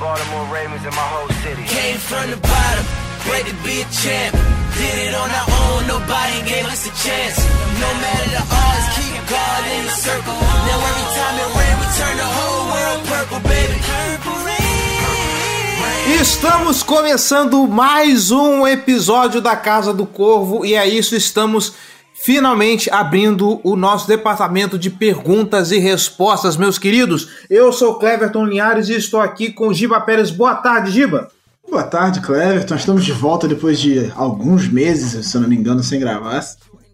Baltimore Ravens and my whole city. Came from the bottom, great to be a champ. Did it on our own, nobody gave us a chance. No matter the odds, keep God in the circle. Now every time it rain, we turn the whole world purple, baby. Purple rain. Estamos começando mais um episódio da Casa do Corvo e é isso, estamos finalmente abrindo o nosso departamento de perguntas e respostas, meus queridos. Eu sou Cleverton Linhares e estou aqui com Giba Pérez. Boa tarde, Giba. Boa tarde, Cleverton. Estamos de volta depois de alguns meses, se eu não me engano, sem gravar.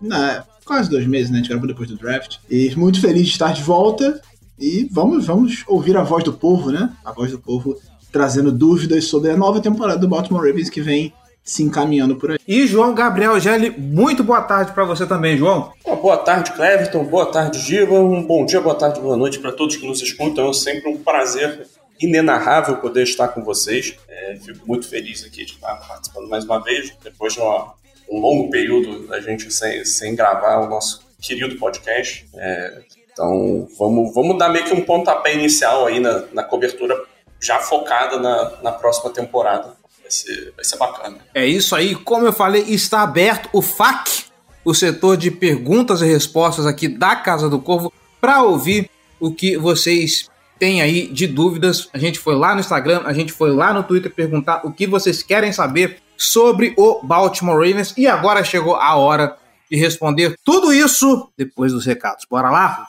Na, quase dois meses, né? A gente gravou depois do draft. E muito feliz de estar de volta. E vamos, vamos ouvir a voz do povo, né? A voz do povo trazendo dúvidas sobre a nova temporada do Baltimore Ravens que vem se encaminhando por aí. E João Gabriel Gelli, muito boa tarde para você também, João. Uma boa tarde, Cleverton. Boa tarde, Giba. Um bom dia, boa tarde, boa noite para todos que nos escutam. É sempre um prazer inenarrável poder estar com vocês. É, fico muito feliz aqui de estar participando mais uma vez, depois de uma, um longo período da gente sem, sem gravar o nosso querido podcast. É, então, vamos, vamos dar meio que um pontapé inicial aí na, na cobertura já focada na, na próxima temporada. Vai ser, vai ser bacana. É isso aí, como eu falei, está aberto o FAQ, o setor de perguntas e respostas aqui da Casa do Corvo, para ouvir o que vocês têm aí de dúvidas. A gente foi lá no Instagram, a gente foi lá no Twitter perguntar o que vocês querem saber sobre o Baltimore Ravens e agora chegou a hora de responder tudo isso depois dos recados. Bora lá?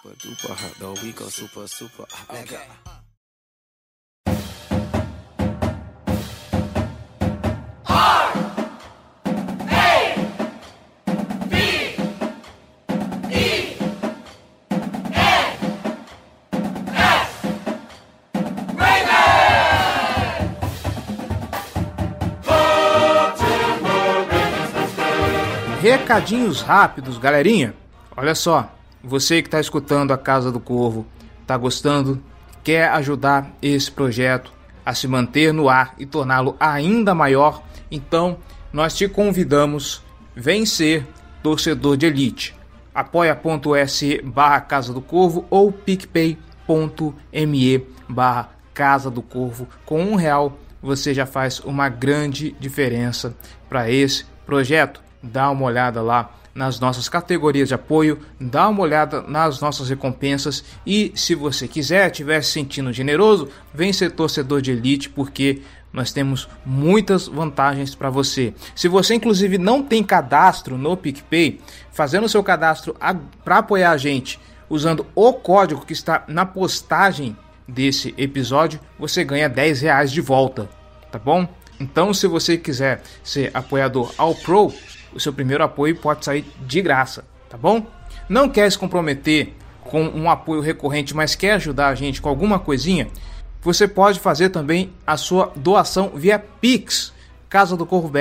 Recadinhos rápidos, galerinha. Olha só, você que está escutando a Casa do Corvo, está gostando, quer ajudar esse projeto a se manter no ar e torná-lo ainda maior, então nós te convidamos, vem ser torcedor de elite. apoia.se barra Casa do Corvo ou picpay.me barra Casa do Corvo. Com um real você já faz uma grande diferença para esse projeto dá uma olhada lá nas nossas categorias de apoio, dá uma olhada nas nossas recompensas e se você quiser, estiver se sentindo generoso, vem ser torcedor de elite porque nós temos muitas vantagens para você. Se você inclusive não tem cadastro no PicPay, fazendo o seu cadastro para apoiar a gente, usando o código que está na postagem desse episódio, você ganha 10 reais de volta, tá bom? Então, se você quiser ser apoiador ao Pro, o seu primeiro apoio pode sair de graça, tá bom? Não quer se comprometer com um apoio recorrente, mas quer ajudar a gente com alguma coisinha? Você pode fazer também a sua doação via Pix. Casa do Corvo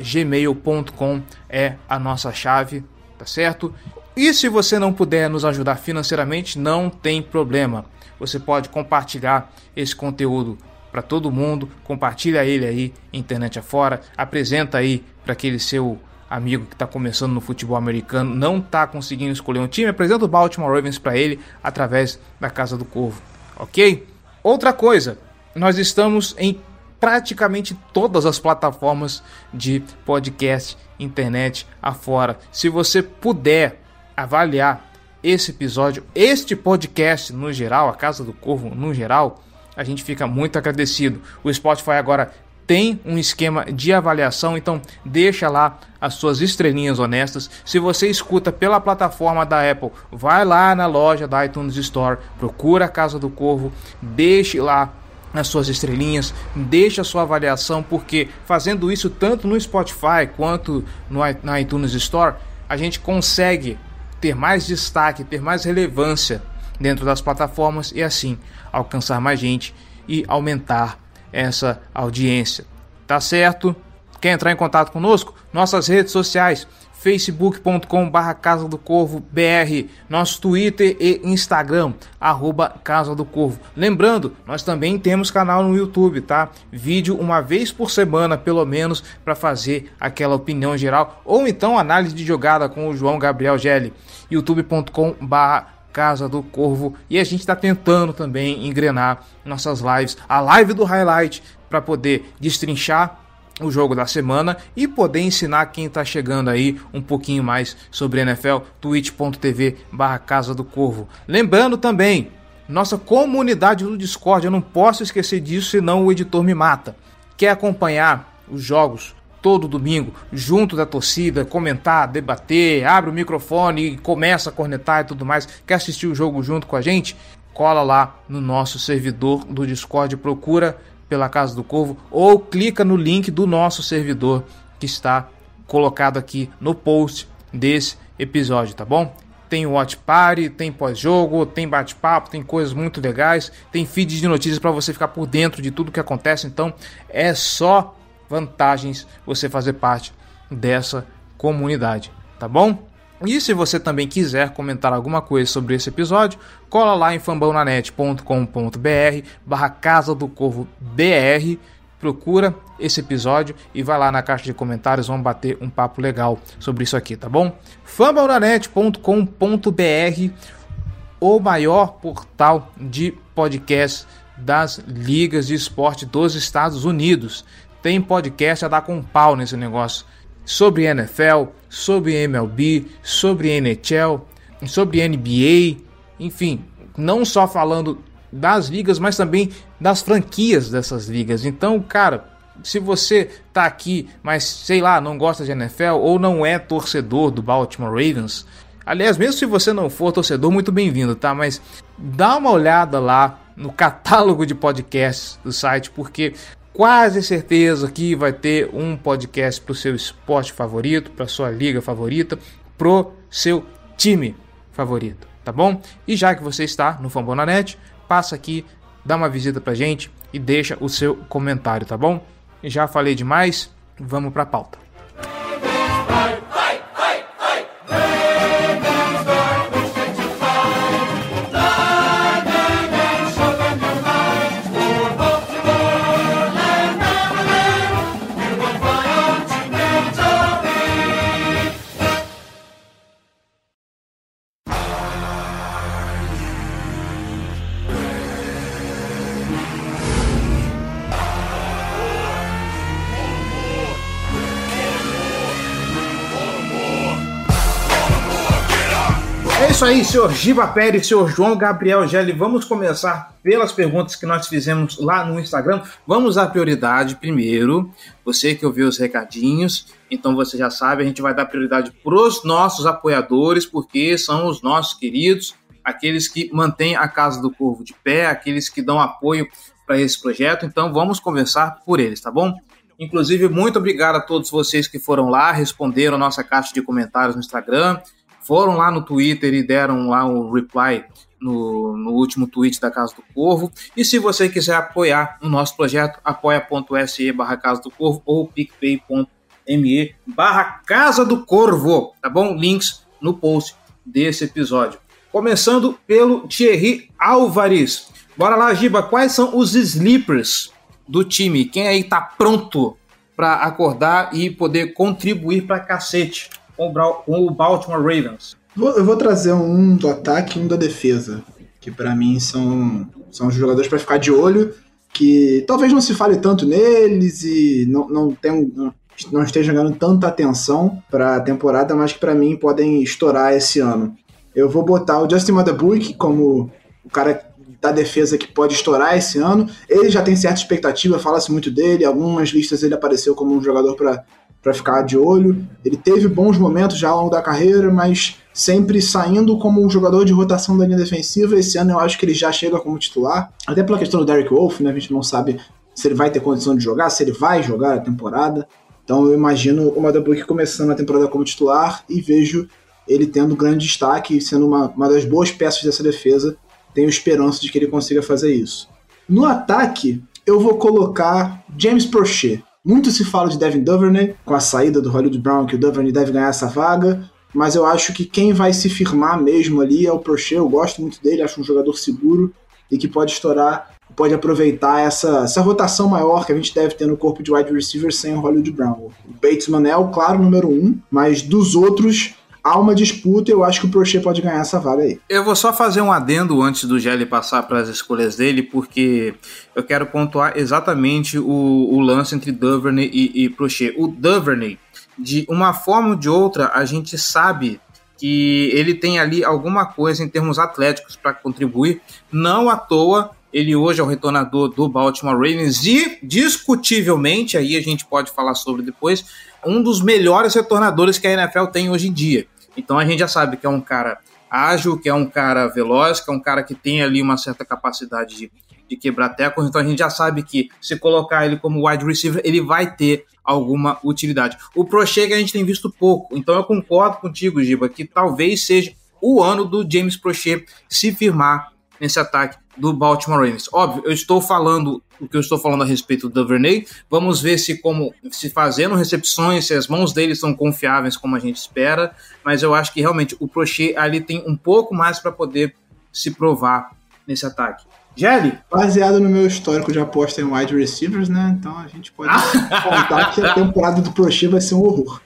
gmail.com é a nossa chave, tá certo? E se você não puder nos ajudar financeiramente, não tem problema. Você pode compartilhar esse conteúdo para todo mundo, compartilha ele aí internet afora, apresenta aí para aquele seu amigo que está começando no futebol americano, não está conseguindo escolher um time, apresenta o Baltimore Ravens para ele através da Casa do Corvo, ok? Outra coisa, nós estamos em praticamente todas as plataformas de podcast, internet afora. Se você puder avaliar esse episódio, este podcast no geral, a Casa do Corvo no geral, a gente fica muito agradecido. O Spotify agora tem um esquema de avaliação, então deixa lá as suas estrelinhas honestas. Se você escuta pela plataforma da Apple, vai lá na loja da iTunes Store, procura a Casa do Corvo, deixe lá as suas estrelinhas, deixe a sua avaliação, porque fazendo isso tanto no Spotify quanto no na iTunes Store, a gente consegue ter mais destaque, ter mais relevância dentro das plataformas e assim alcançar mais gente e aumentar essa audiência. Tá certo? Quer entrar em contato conosco? Nossas redes sociais, facebook.com barra Casa do Corvo BR, nosso Twitter e Instagram, arroba Casa do Corvo. Lembrando, nós também temos canal no YouTube, tá? Vídeo uma vez por semana, pelo menos, para fazer aquela opinião geral, ou então análise de jogada com o João Gabriel Gelli, youtube.com barra Casa do Corvo. E a gente está tentando também engrenar nossas lives, a live do highlight, para poder destrinchar o jogo da semana e poder ensinar quem está chegando aí um pouquinho mais sobre NFL, twitch.tv barra Casa do Corvo. Lembrando também, nossa comunidade do Discord, eu não posso esquecer disso, senão o editor me mata. Quer acompanhar os jogos todo domingo, junto da torcida, comentar, debater, abre o microfone e começa a cornetar e tudo mais, quer assistir o jogo junto com a gente? Cola lá no nosso servidor do Discord, procura pela Casa do Corvo ou clica no link do nosso servidor que está colocado aqui no post desse episódio, tá bom? Tem watch party, tem pós-jogo, tem bate-papo, tem coisas muito legais, tem feed de notícias para você ficar por dentro de tudo que acontece. Então é só vantagens você fazer parte dessa comunidade, tá bom? E se você também quiser comentar alguma coisa sobre esse episódio, cola lá em fambonanet.com.br barra Casa do Corvo BR, procura esse episódio e vai lá na caixa de comentários, vamos bater um papo legal sobre isso aqui, tá bom? fambonanet.com.br, o maior portal de podcast das ligas de esporte dos Estados Unidos. Tem podcast a dar com pau nesse negócio sobre NFL, sobre MLB, sobre NHL, sobre NBA, enfim, não só falando das ligas, mas também das franquias dessas ligas. Então, cara, se você tá aqui, mas sei lá, não gosta de NFL ou não é torcedor do Baltimore Ravens, aliás, mesmo se você não for torcedor, muito bem-vindo, tá? Mas dá uma olhada lá no catálogo de podcasts do site, porque quase certeza que vai ter um podcast para o seu esporte favorito, para sua liga favorita, pro seu time favorito, tá bom? E já que você está no Fambonanet, passa aqui, dá uma visita pra gente e deixa o seu comentário, tá bom? Já falei demais, vamos para a pauta. Isso aí, senhor Giba Pérez, senhor João Gabriel Gelli. Vamos começar pelas perguntas que nós fizemos lá no Instagram. Vamos dar prioridade primeiro. Você que ouviu os recadinhos, então você já sabe, a gente vai dar prioridade para os nossos apoiadores, porque são os nossos queridos, aqueles que mantêm a Casa do Corvo de pé, aqueles que dão apoio para esse projeto. Então vamos conversar por eles, tá bom? Inclusive, muito obrigado a todos vocês que foram lá, responderam a nossa caixa de comentários no Instagram foram lá no Twitter e deram lá um reply no, no, último tweet da Casa do Corvo. E se você quiser apoiar o nosso projeto, apoia.se barra Casa do Corvo ou picpay.me barra Casa do Corvo, tá bom? Links no post desse episódio. Começando pelo Thierry Álvares. Bora lá, Giba, quais são os sleepers do time? Quem aí tá pronto para acordar e poder contribuir para cacete com o Baltimore Ravens? Eu vou trazer um do ataque e um da defesa, que para mim são, são jogadores para ficar de olho, que talvez não se fale tanto neles e não, não, tem, não, não esteja jogando tanta atenção para a temporada, mas que para mim podem estourar esse ano. Eu vou botar o Justin Madabuik como o cara da defesa que pode estourar esse ano. Ele já tem certa expectativa, fala-se muito dele. Algumas listas ele apareceu como um jogador para para ficar de olho. Ele teve bons momentos já ao longo da carreira, mas sempre saindo como um jogador de rotação da linha defensiva. Esse ano eu acho que ele já chega como titular, até pela questão do Derek Wolf, né? A gente não sabe se ele vai ter condição de jogar, se ele vai jogar a temporada. Então eu imagino o Madabuki começando a temporada como titular e vejo ele tendo grande destaque, sendo uma, uma das boas peças dessa defesa. Tenho esperança de que ele consiga fazer isso. No ataque, eu vou colocar James Prochet. Muito se fala de Devin Duvernay, com a saída do Hollywood Brown, que o Duvernay deve ganhar essa vaga, mas eu acho que quem vai se firmar mesmo ali é o Prochet, eu gosto muito dele, acho um jogador seguro e que pode estourar, pode aproveitar essa, essa rotação maior que a gente deve ter no corpo de wide receiver sem o Hollywood Brown. O Batesman é o claro número um, mas dos outros há uma disputa e eu acho que o Prochet pode ganhar essa vaga aí. Eu vou só fazer um adendo antes do Gelli passar para as escolhas dele, porque eu quero pontuar exatamente o, o lance entre Duvernay e, e Prochet. O Duvernay, de uma forma ou de outra, a gente sabe que ele tem ali alguma coisa em termos atléticos para contribuir. Não à toa, ele hoje é o retornador do Baltimore Ravens e, discutivelmente, aí a gente pode falar sobre depois, um dos melhores retornadores que a NFL tem hoje em dia. Então a gente já sabe que é um cara ágil, que é um cara veloz, que é um cara que tem ali uma certa capacidade de, de quebrar tecos. Então a gente já sabe que se colocar ele como wide receiver, ele vai ter alguma utilidade. O Prochet a gente tem visto pouco. Então eu concordo contigo, Giba, que talvez seja o ano do James Prochet se firmar nesse ataque do Baltimore Ravens. Óbvio, eu estou falando o que eu estou falando a respeito do Duvernay. Vamos ver se como se fazendo recepções, se as mãos dele são confiáveis como a gente espera, mas eu acho que realmente o Prochet ali tem um pouco mais para poder se provar nesse ataque. Jelly? Baseado no meu histórico de aposta em wide receivers, né? Então a gente pode contar que a temporada do Prochet vai ser um horror.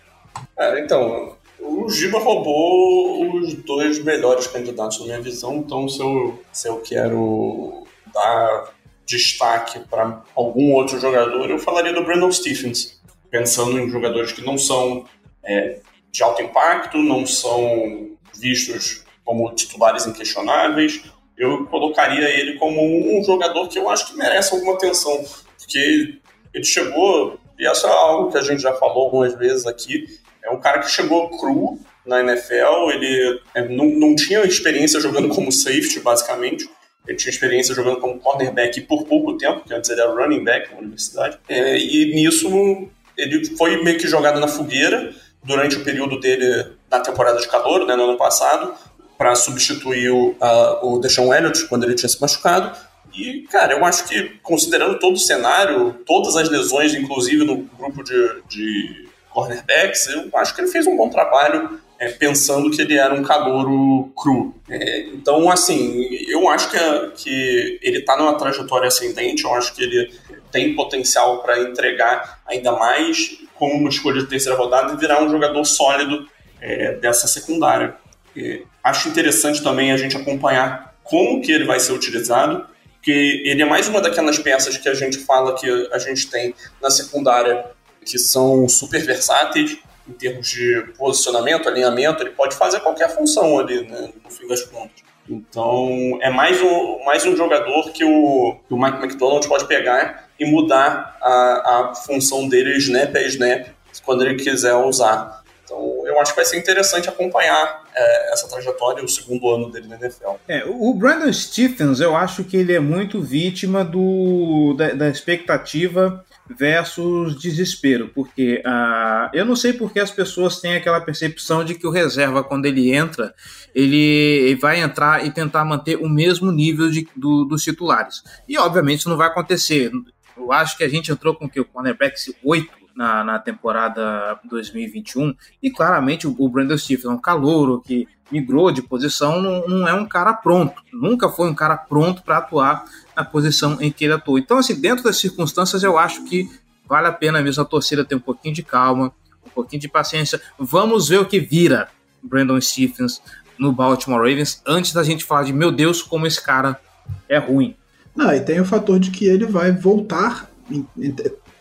É, então, o Giba roubou os dois melhores candidatos na minha visão, então se eu, se eu quero dar destaque para algum outro jogador, eu falaria do Brandon Stephens, pensando em jogadores que não são é, de alto impacto, não são vistos como titulares inquestionáveis, eu colocaria ele como um jogador que eu acho que merece alguma atenção, porque ele chegou, e isso é algo que a gente já falou algumas vezes aqui, é um cara que chegou cru na NFL, ele é, não, não tinha experiência jogando como safety, basicamente. Ele tinha experiência jogando como cornerback por pouco tempo, que antes ele era running back na universidade. É, e nisso ele foi meio que jogado na fogueira durante o período dele na temporada de calor, né, no ano passado, para substituir o, a, o Deshaun Elliott quando ele tinha se machucado. E, cara, eu acho que, considerando todo o cenário, todas as lesões, inclusive no grupo de, de cornerbacks, eu acho que ele fez um bom trabalho é, pensando que ele era um calouro cru. É, então, assim, eu acho que, que ele está numa trajetória ascendente, eu acho que ele tem potencial para entregar ainda mais como uma escolha de terceira rodada e virar um jogador sólido é, dessa secundária. acho interessante também a gente acompanhar como que ele vai ser utilizado, porque ele é mais uma daquelas peças que a gente fala que a gente tem na secundária que são super versáteis em termos de posicionamento, alinhamento, ele pode fazer qualquer função ali, né, no fim das contas. Então, é mais um, mais um jogador que o, que o Mike McDonald pode pegar e mudar a, a função dele snap a snap quando ele quiser usar. Então, eu acho que vai ser interessante acompanhar é, essa trajetória, o segundo ano dele na NFL. É, o Brandon Stephens, eu acho que ele é muito vítima do, da, da expectativa versus desespero, porque uh, eu não sei porque as pessoas têm aquela percepção de que o reserva, quando ele entra, ele vai entrar e tentar manter o mesmo nível de, do, dos titulares. E obviamente isso não vai acontecer. Eu acho que a gente entrou com que o cornerback 8 na, na temporada 2021 e claramente o, o Brandon Stephens é um calouro que migrou de posição, não, não é um cara pronto, nunca foi um cara pronto para atuar na posição em que ele atuou. Então, assim, dentro das circunstâncias, eu acho que vale a pena mesmo a torcida ter um pouquinho de calma, um pouquinho de paciência. Vamos ver o que vira Brandon Stephens no Baltimore Ravens antes da gente falar de meu Deus, como esse cara é ruim. Não, e tem o fator de que ele vai voltar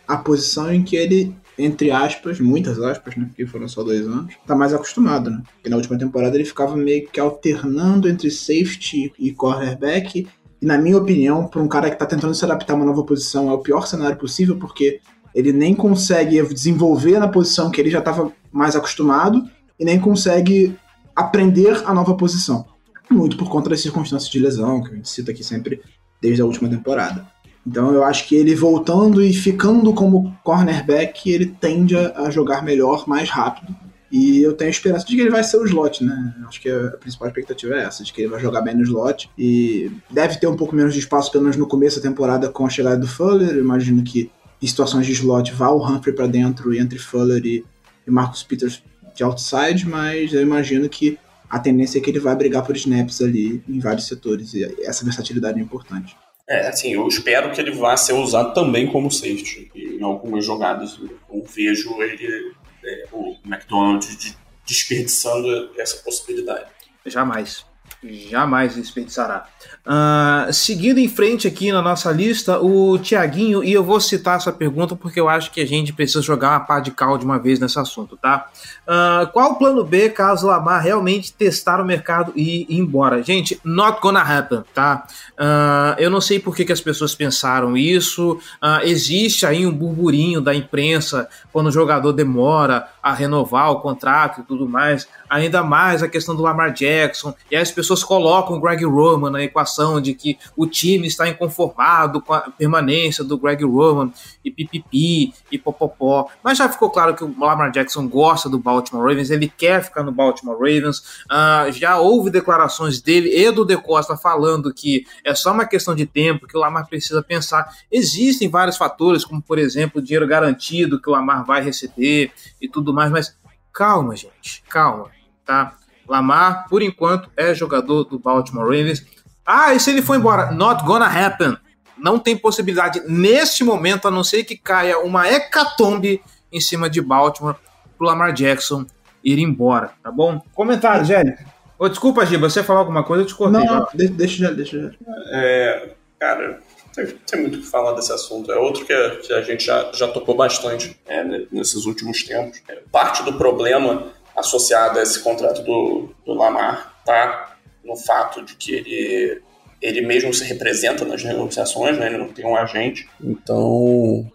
à posição em que ele entre aspas, muitas aspas, né? Porque foram só dois anos, tá mais acostumado, né? Porque na última temporada ele ficava meio que alternando entre safety e cornerback. E na minha opinião, para um cara que tá tentando se adaptar a uma nova posição, é o pior cenário possível, porque ele nem consegue desenvolver na posição que ele já estava mais acostumado e nem consegue aprender a nova posição. Muito por conta das circunstâncias de lesão, que a gente cita aqui sempre desde a última temporada. Então eu acho que ele voltando e ficando como cornerback, ele tende a, jogar melhor, mais rápido. E eu tenho esperança de que ele vai ser o slot, né? Acho que a principal expectativa é essa, de que ele vai jogar bem no slot. E deve ter um pouco menos de espaço, pelo menos no começo da temporada, com a chegada do Fuller. Eu imagino que em situações de slot vá o Humphrey para dentro entre Fuller e, e Marcus Peters de outside, mas eu imagino que a tendência é que ele vai brigar por snaps ali em vários setores. E essa versatilidade é importante. É, assim, eu espero que ele vá ser usado também como safety em algumas jogadas. Eu vejo ele, é, o McDonald, desperdiçando essa possibilidade. Jamais jamais desperdiçará. Uh, seguindo em frente aqui na nossa lista, o Tiaguinho, e eu vou citar essa pergunta porque eu acho que a gente precisa jogar uma pá de cal de uma vez nesse assunto, tá? Uh, qual o plano B caso Lamar realmente testar o mercado e ir embora? Gente, not gonna happen, tá? Uh, eu não sei por que, que as pessoas pensaram isso. existe aí um burburinho da imprensa quando o jogador demora a renovar o contrato e tudo mais ainda mais a questão do Lamar Jackson, e as pessoas colocam o Greg Roman na equação de que o time está inconformado com a permanência do Greg Roman, e pipipi, e popopó. Mas já ficou claro que o Lamar Jackson gosta do Baltimore Ravens, ele quer ficar no Baltimore Ravens. Uh, já houve declarações dele e do De Costa falando que é só uma questão de tempo, que o Lamar precisa pensar. Existem vários fatores, como por exemplo o dinheiro garantido que o Lamar vai receber e tudo mais, mas calma, gente, calma tá? Lamar, por enquanto, é jogador do Baltimore Ravens. Ah, e se ele for embora? Not gonna happen. Não tem possibilidade neste momento, a não ser que caia uma hecatombe em cima de Baltimore pro Lamar Jackson ir embora, tá bom? Comentário, Gélio. Oh, desculpa, Giba, você falar alguma coisa, eu te cortei. Não, deixa, deixa já, deixa já. É, cara, tem, tem, muito o que falar desse assunto. É outro que a, que a gente já, já tocou bastante é, nesses últimos tempos. É, parte do problema associada a esse contrato do, do Lamar tá no fato de que ele, ele mesmo se representa nas negociações, né? ele não tem um agente, então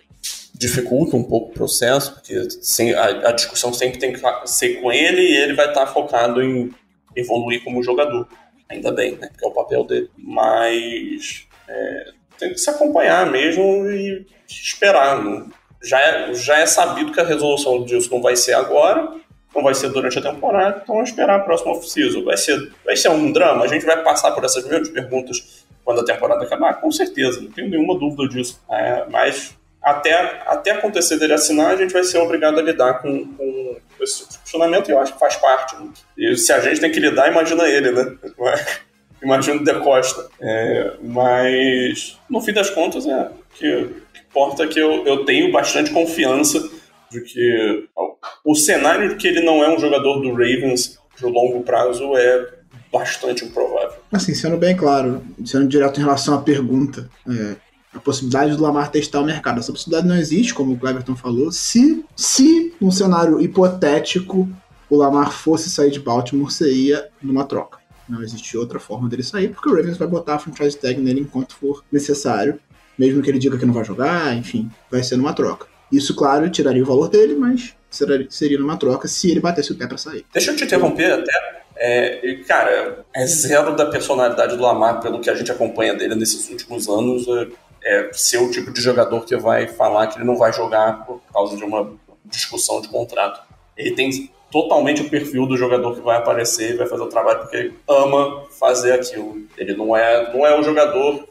dificulta um pouco o processo, porque sem, a, a, discussão sempre tem que ser com ele e ele vai estar focado em evoluir como jogador. Ainda bem, né? Porque é o papel dele. Mas é, tem que se acompanhar mesmo e esperar. Né? Já é, já é sabido que a resolução disso não vai ser agora, não vai ser durante a temporada, então vamos esperar a próxima off-season. Vai ser, vai ser um drama? A gente vai passar por essas mesmas perguntas quando a temporada acabar? Com certeza, não tenho nenhuma dúvida disso. É, mas até, até acontecer dele assinar, a gente vai ser obrigado a lidar com, com esse funcionamento e eu acho que faz parte. Né? E se a gente tem que lidar, imagina ele, né? Imagina o De Costa. É, mas, no fim das contas, é que, que importa é que eu, eu tenho bastante confiança de que o cenário de que ele não é um jogador do Ravens de longo prazo é bastante improvável. Assim, sendo bem claro, sendo direto em relação à pergunta, é, a possibilidade do Lamar testar o mercado. Essa possibilidade não existe, como o Cleverton falou, se, se num cenário hipotético o Lamar fosse sair de Baltimore, seria numa troca. Não existe outra forma dele sair, porque o Ravens vai botar a franchise tag nele enquanto for necessário, mesmo que ele diga que não vai jogar, enfim, vai ser numa troca. Isso, claro, tiraria o valor dele, mas seria numa troca se ele batesse o pé para sair. Deixa eu te interromper até. É, cara, é zero da personalidade do Lamar, pelo que a gente acompanha dele nesses últimos anos, é, é ser o tipo de jogador que vai falar que ele não vai jogar por causa de uma discussão de contrato. Ele tem totalmente o perfil do jogador que vai aparecer e vai fazer o trabalho porque ele ama fazer aquilo. Ele não é, não é um jogador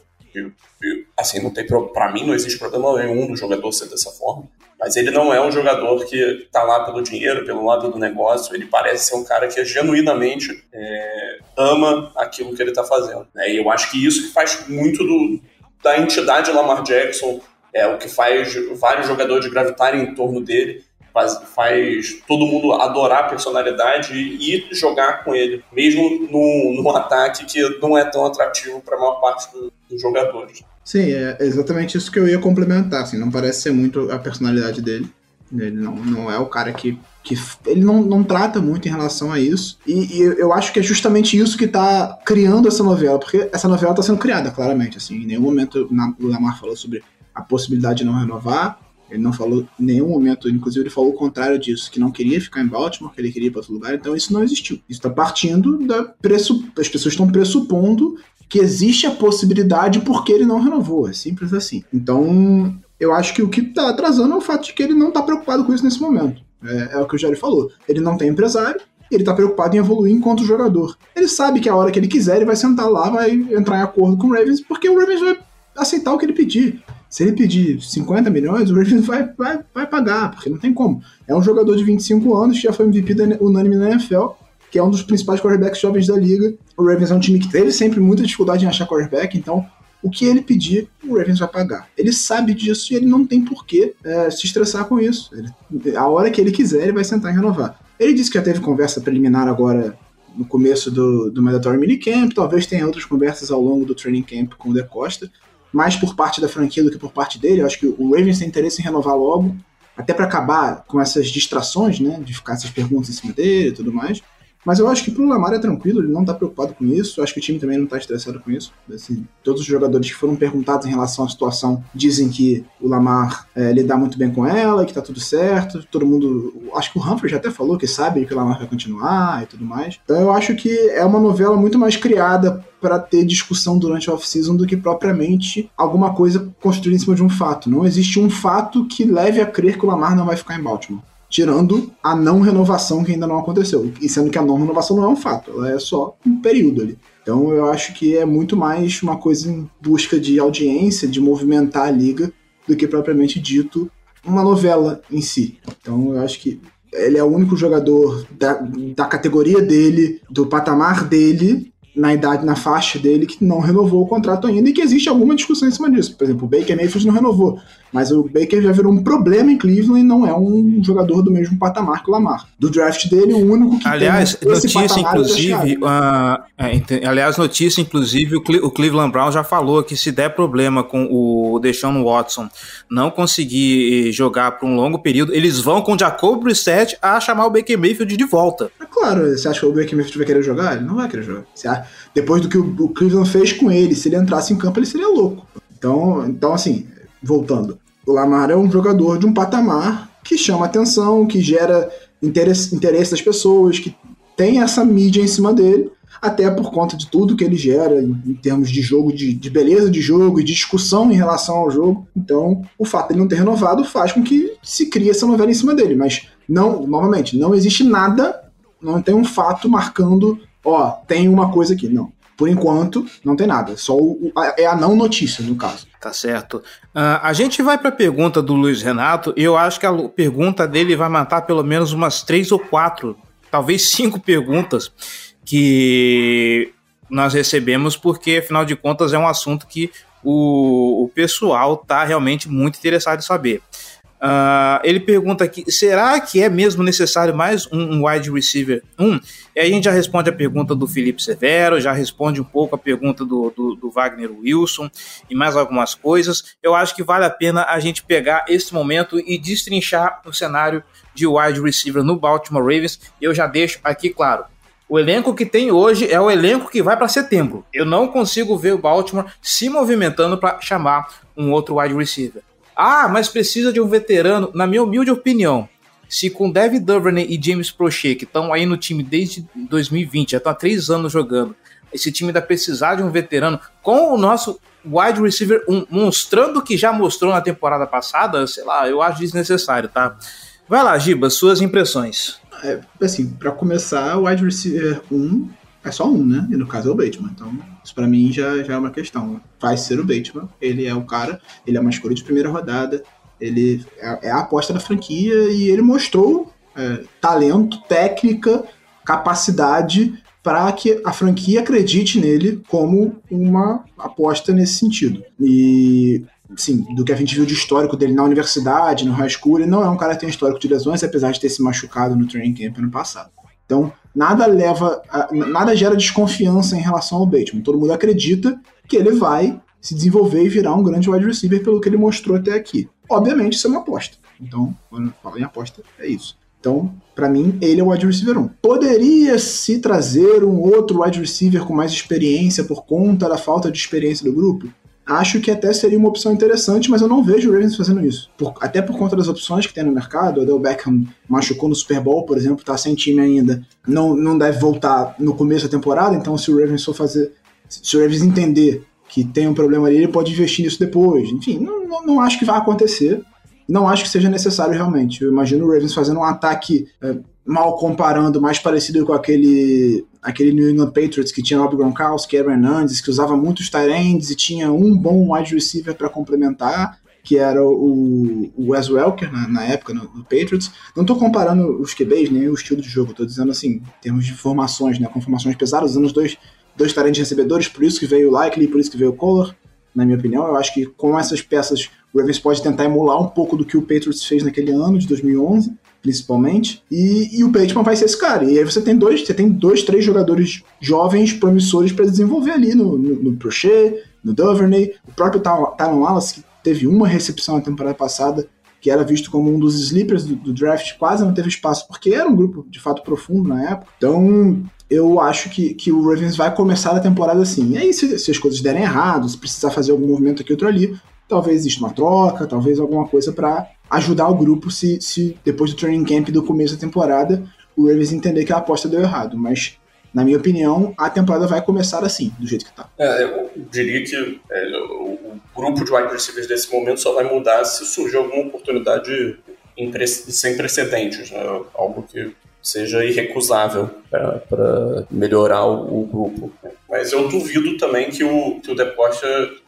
assim, não tem para mim não existe problema nenhum do jogador ser dessa forma. Mas ele não é um jogador que tá lá pelo dinheiro, pelo lado do negócio. Ele parece ser um cara que genuinamente é, ama aquilo que ele tá fazendo. Né? E eu acho que isso que faz muito do, da entidade Lamar Jackson, é o que faz vários jogadores gravitarem em torno dele faz, faz todo mundo adorar a personalidade e, e jogar com ele, mesmo num, ataque que não é tão atrativo para a maior parte do, dos jogadores. Sim, é exatamente isso que eu ia complementar. Assim, não parece ser muito a personalidade dele. Ele não, não é o cara que. que ele não, não trata muito em relação a isso. E, e eu acho que é justamente isso que está criando essa novela, porque essa novela está sendo criada, claramente. Assim, em nenhum momento o Lamar falou sobre a possibilidade de não renovar. Ele não falou em nenhum momento, inclusive ele falou o contrário disso, que não queria ficar em Baltimore, que ele queria ir para outro lugar, então isso não existiu. Isso está partindo da pressup... as pessoas estão pressupondo que existe a possibilidade porque ele não renovou, é simples assim. Então, eu acho que o que está atrasando é o fato de que ele não está preocupado com isso nesse momento. É, é o que o Jerry falou. Ele não tem empresário, ele tá preocupado em evoluir enquanto jogador. Ele sabe que a hora que ele quiser, ele vai sentar lá, vai entrar em acordo com o Ravens, porque o Ravens vai aceitar o que ele pedir. Se ele pedir 50 milhões, o Ravens vai, vai, vai pagar, porque não tem como. É um jogador de 25 anos, já foi MVP unânime na NFL, que é um dos principais quarterbacks jovens da liga. O Ravens é um time que teve sempre muita dificuldade em achar quarterback, então o que ele pedir, o Ravens vai pagar. Ele sabe disso e ele não tem porquê é, se estressar com isso. Ele, a hora que ele quiser, ele vai sentar e renovar. Ele disse que já teve conversa preliminar agora no começo do, do Mandatory Minicamp, talvez tenha outras conversas ao longo do Training Camp com o De Costa, mais por parte da franquia do que por parte dele. Eu acho que o Ravens tem interesse em renovar logo, até para acabar com essas distrações, né, de ficar essas perguntas em cima dele e tudo mais. Mas eu acho que pro Lamar é tranquilo, ele não tá preocupado com isso. Eu acho que o time também não tá estressado com isso. Assim, todos os jogadores que foram perguntados em relação à situação dizem que o Lamar é, lidar muito bem com ela, que tá tudo certo. Todo mundo. Acho que o Humphrey já até falou que sabe que o Lamar vai continuar e tudo mais. Então eu acho que é uma novela muito mais criada para ter discussão durante a off-season do que propriamente alguma coisa construída em cima de um fato. Não existe um fato que leve a crer que o Lamar não vai ficar em Baltimore tirando a não renovação que ainda não aconteceu. E sendo que a não renovação não é um fato, ela é só um período ali. Então eu acho que é muito mais uma coisa em busca de audiência, de movimentar a liga, do que propriamente dito uma novela em si. Então eu acho que ele é o único jogador da, da categoria dele, do patamar dele, na idade, na faixa dele, que não renovou o contrato ainda e que existe alguma discussão em cima disso. Por exemplo, o Baker Mayfield não renovou, mas o Baker já virou um problema em Cleveland e não é um jogador do mesmo patamar que o Lamar. Do draft dele, o único que aliás, tem esse notícia inclusive, uh, é, aliás, notícia inclusive, o, Cle o Cleveland Brown já falou que se der problema com o Deshaun Watson não conseguir jogar por um longo período, eles vão com o Jacob Brissett a chamar o Baker Mayfield de volta. É claro, você acha que o Baker Mayfield vai querer jogar? Ele não vai querer jogar. Depois do que o Cleveland fez com ele, se ele entrasse em campo, ele seria louco. Então, então assim, voltando. O Lamar é um jogador de um patamar que chama atenção, que gera interesse, interesse das pessoas, que tem essa mídia em cima dele, até por conta de tudo que ele gera em, em termos de jogo, de, de, beleza de jogo e de discussão em relação ao jogo. Então, o fato de ele não ter renovado faz com que se crie essa novela em cima dele. Mas, não, novamente, não existe nada, não tem um fato marcando, ó, tem uma coisa aqui. Não. Por enquanto, não tem nada. Só o, a, é a não notícia, no caso. Tá certo. Uh, a gente vai para a pergunta do Luiz Renato eu acho que a pergunta dele vai matar pelo menos umas três ou quatro, talvez cinco perguntas que nós recebemos, porque afinal de contas é um assunto que o, o pessoal tá realmente muito interessado em saber. Uh, ele pergunta aqui: será que é mesmo necessário mais um, um, wide receiver? Um, e aí a gente já responde a pergunta do Felipe Severo, já responde um pouco a pergunta do, do, do, Wagner Wilson e mais algumas coisas. Eu acho que vale a pena a gente pegar esse momento e destrinchar o cenário de wide receiver no Baltimore Ravens. Eu já deixo aqui claro. O elenco que tem hoje é o elenco que vai para setembro. Eu não consigo ver o Baltimore se movimentando para chamar um outro wide receiver. Ah, mas precisa de um veterano. Na minha humilde opinião, se com David Duvernay e James Prochet, que estão aí no time desde 2020, já estão há três anos jogando, esse time ainda precisar de um veterano, com o nosso wide receiver um, mostrando o que já mostrou na temporada passada, sei lá, eu acho desnecessário, tá? Vai lá, Giba, suas impressões. É, assim, para começar, o wide receiver 1 um é só um, né? E no caso é o Bateman. Então, isso para mim já, já é uma questão. Vai ser o Bateman. Ele é o cara, ele é uma escolha de primeira rodada. Ele é, é a aposta da franquia e ele mostrou é, talento, técnica, capacidade para que a franquia acredite nele como uma aposta nesse sentido. E sim, do que a gente viu de histórico dele na universidade, no high school, ele não é um cara que tem histórico de lesões, apesar de ter se machucado no training camp ano passado. Então, nada leva, nada gera desconfiança em relação ao Bateman. Todo mundo acredita que ele vai se desenvolver e virar um grande wide receiver pelo que ele mostrou até aqui. Obviamente, isso é uma aposta. Então, quando falo em aposta, é isso. Então, para mim, ele é o wide receiver 1. Poderia se trazer um outro wide receiver com mais experiência por conta da falta de experiência do grupo? Acho que até seria uma opção interessante, mas eu não vejo o Ravens fazendo isso. Por, até por conta das opções que tem no mercado. O Odell Beckham machucou no Super Bowl, por exemplo, tá sem time ainda. Não, não deve voltar no começo da temporada, então se o Ravens for fazer. Se o Ravens entender que tem um problema ali, ele pode investir nisso depois. Enfim, não, não, não acho que vai acontecer. Não acho que seja necessário realmente. Eu imagino o Ravens fazendo um ataque é, mal comparando, mais parecido com aquele aquele New England Patriots que tinha Rob Gronkowski, Aaron Hernandez, que usava muitos tight e tinha um bom wide receiver para complementar, que era o, o Wes Welker na, na época no, no, Patriots. Não estou comparando os QBs nem o estilo de jogo, estou dizendo assim, em termos de formações, né, com formações pesadas, usando os dois, dois ends recebedores, por isso que veio o Likely, por isso que veio o Kohler, na minha opinião. Eu acho que com essas peças o Ravens pode tentar emular um pouco do que o Patriots fez naquele ano de 2011 principalmente. E, e o Bateman vai ser esse cara. E aí você tem dois, você tem dois, três jogadores jovens, promissores para desenvolver ali no, no, no Prochet, no Duvernay, o próprio Tyron Wallace, que teve uma recepção na temporada passada, que era visto como um dos sleepers do, do, draft, quase não teve espaço, porque era um grupo de fato profundo na época. Então, eu acho que, que o Ravens vai começar a temporada assim. E aí, se, se as coisas derem errado, se precisar fazer algum movimento aqui outro ali, talvez exista uma troca, talvez alguma coisa para ajudar o grupo se, se depois do training camp do começo da temporada o Ravens entender que a aposta deu errado. Mas, na minha opinião, a temporada vai começar assim, do jeito que tá. É, eu diria que é, o, grupo de wide receivers desse momento só vai mudar se surgir alguma oportunidade sem precedentes, né? algo que seja irrecusável para melhorar o, o, grupo. Mas eu duvido também que o, que o Deporte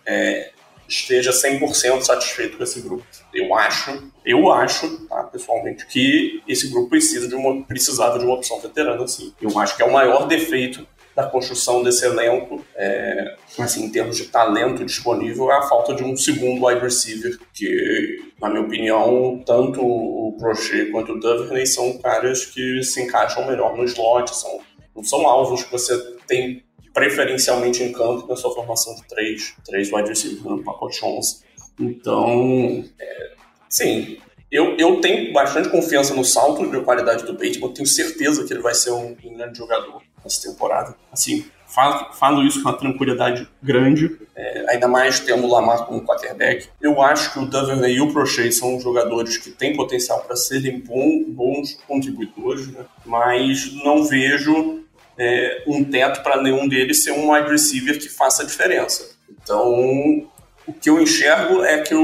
é, esteja 100% satisfeito com esse grupo. Eu acho, eu acho, tá, pessoalmente, que esse grupo precisa de uma, precisava de uma opção veterana, sim. Eu acho que é o maior defeito da construção desse elenco, é, assim, em termos de talento disponível, é a falta de um segundo wide receiver, que, na minha opinião, tanto o Prochet quanto o Duvernay são caras que se encaixam melhor no slot, são, não são alvos que você tem preferencialmente em campo na sua formação de três, três wide receivers no pacote 11. Então, é, sim, eu, eu tenho bastante confiança no salto de qualidade do Bateman, tenho certeza que ele vai ser um, um grande jogador nessa temporada. Assim, falo, falo isso com uma tranquilidade grande, é, ainda mais tendo o Lamar como quarterback. Eu acho que o Duvernay e o Prochet são jogadores que têm potencial para serem bom, bons contribuidores, né? mas não vejo é, um teto para nenhum deles ser um wide receiver que faça a diferença. Então, o que eu enxergo é que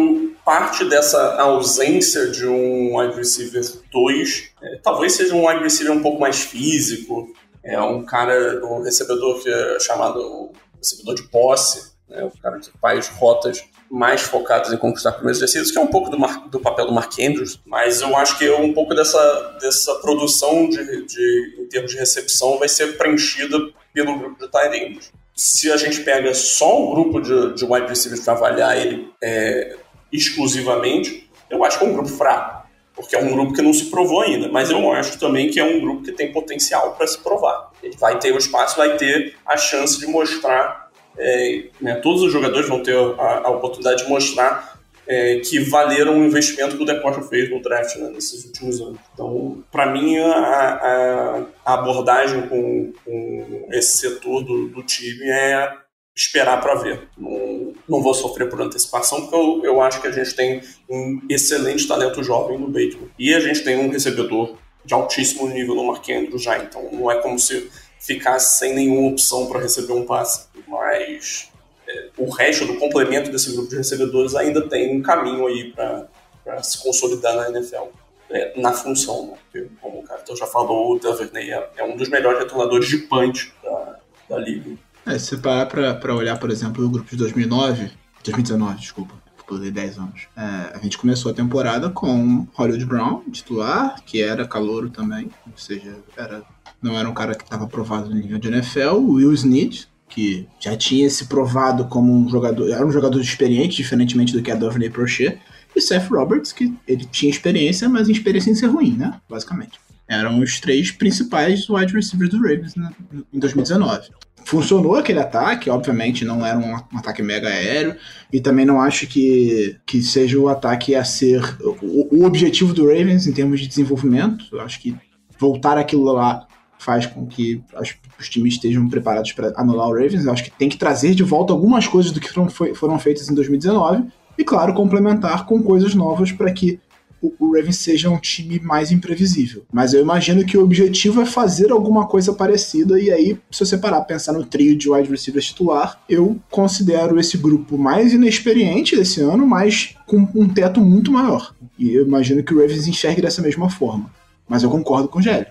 parte dessa ausência de um wide receiver 2 é, talvez seja um wide receiver um pouco mais físico, é um cara, um recebedor que é chamado recebedor de posse, né, um cara que faz rotas mais focadas em conquistar primeiros descidos, que é um pouco do, Mar, do, papel do Mark Andrews, mas eu acho que um pouco dessa, dessa produção de, de, em termos de recepção vai ser preenchida pelo grupo de tight Se a gente pega só um grupo de, de wide receivers para avaliar ele é, exclusivamente, eu acho que é um grupo fraco, porque é um grupo que não se provou ainda, mas eu acho também que é um grupo que tem potencial para se provar. Ele vai ter o espaço, vai ter a chance de mostrar é, né, todos os jogadores vão ter a, a oportunidade de mostrar é, que valeram o investimento que o Deportivo fez no draft né, nesses últimos anos. Então, para mim, a, a, abordagem com, com, esse setor do, do time é esperar para ver. Não, não vou sofrer por antecipação, porque eu, eu acho que a gente tem um excelente talento jovem no Bateman. E a gente tem um recebedor de altíssimo nível no Mark já, então não é como se ficasse sem nenhuma opção para receber um passe mas é, o resto do complemento desse grupo de recebedores ainda tem um caminho aí para se consolidar na NFL. É, na função, né? Porque, como o Carter já falou, o Duvernay é, é, um dos melhores retornadores de punch da, da liga. É, se parar para olhar, por exemplo, o grupo de 2009, 2019, desculpa, pulei 10 anos. É, a gente começou a temporada com Hollywood Brown, titular, que era calouro também, ou seja, era, não era um cara que estava aprovado no nível de NFL, Will Snead, que já tinha se provado como um jogador, era um jogador experiente, diferentemente do que a Dovney Prochet, e Seth Roberts, que ele tinha experiência, mas experiência em ser ruim, né? Basicamente. Eram os três principais wide receivers do Ravens né, em 2019. Funcionou aquele ataque, obviamente não era um, um, ataque mega aéreo, e também não acho que, que seja o ataque a ser o, o objetivo do Ravens em termos de desenvolvimento. Eu acho que voltar aquilo lá faz com que as, os times estejam preparados para anular o Ravens. Eu acho que tem que trazer de volta algumas coisas do que foram, foi, foram feitas em 2019 e, claro, complementar com coisas novas para que o, o Ravens seja um time mais imprevisível. Mas eu imagino que o objetivo é fazer alguma coisa parecida, e aí, se você parar pensar no trio de wide receivers titular, eu considero esse grupo mais inexperiente desse ano, mas com um teto muito maior. E eu imagino que o Ravens enxergue dessa mesma forma. Mas eu concordo com o Gélio.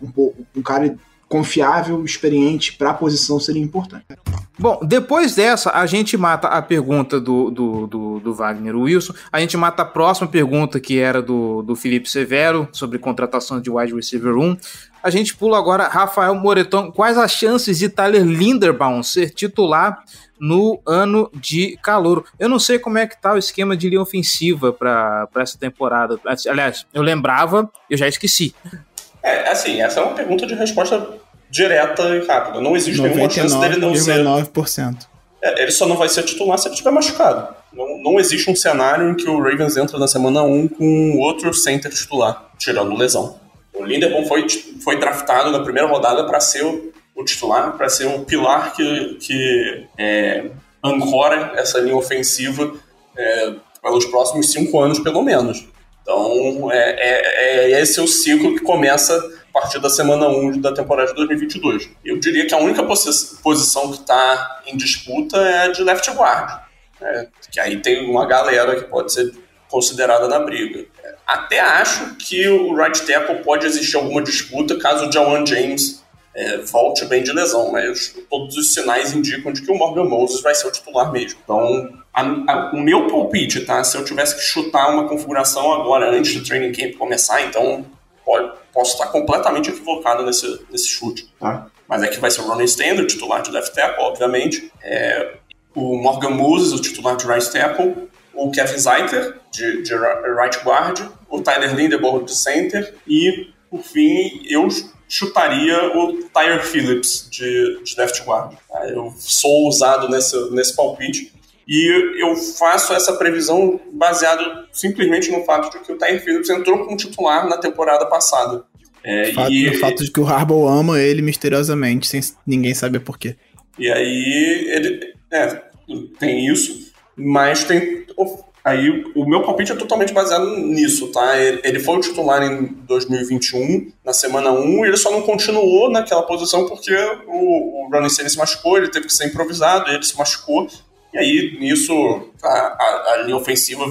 Um, um cara confiável, experiente para a posição seria importante. Bom, depois dessa, a gente mata a pergunta do, do, do, do, Wagner Wilson, a gente mata a próxima pergunta, que era do, do Felipe Severo, sobre contratação de wide receiver 1. A gente pula agora Rafael Moreton. Quais as chances de Tyler Linderbaum ser titular no ano de calor? Eu não sei como é que tá o esquema de linha ofensiva para essa temporada. Aliás, eu lembrava, eu já esqueci. É, assim, essa é uma pergunta de resposta direta e rápida. Não existe nenhuma chance dele não ser. 99%. É, ele só não vai ser titular se ele estiver machucado. Não, não existe um cenário em que o Ravens entra na semana 1 com outro center titular, tirando lesão. O Linderbaum foi, foi draftado na primeira rodada para ser o, o titular, para ser o pilar que, que é, ancora essa linha ofensiva é, pelos próximos cinco anos, pelo menos. Então, é, é, é esse é o ciclo que começa a partir da semana 1 da temporada de 2022. Eu diria que a única posição que está em disputa é a de left guard, né? que aí tem uma galera que pode ser considerada na briga. Até acho que o right tackle pode existir alguma disputa caso o Jawan James é, volte bem de lesão, mas todos os sinais indicam de que o Morgan Moses vai ser o titular mesmo. Então, a, a, o meu palpite, tá? Se eu tivesse que chutar uma configuração agora, antes do training camp começar, então pode, posso estar completamente equivocado nesse, nesse chute, tá? Mas é que vai ser o Ronnie Stanley, o titular de left tackle, obviamente. É, o Morgan Moses, o titular de right tackle. O Kevin Zeiter, de, de right guard. O Tyler Lindeborg, de center. E, por fim, eu chutaria o Tyre Phillips, de, de left guard. Tá? Eu sou usado nesse, nesse palpite e eu faço essa previsão baseado simplesmente no fato de que o Tyre Phillips entrou como titular na temporada passada. É, fato, e... O fato de que o Harbaugh ama ele misteriosamente, sem ninguém saber porquê. E aí, ele. É, tem isso, mas tem. Aí, o meu palpite é totalmente baseado nisso, tá? Ele foi o titular em 2021, na semana 1, e ele só não continuou naquela posição porque o, o Ronnie Stanley se machucou, ele teve que ser improvisado, ele se machucou, e aí, nisso, a, a, a linha ofensiva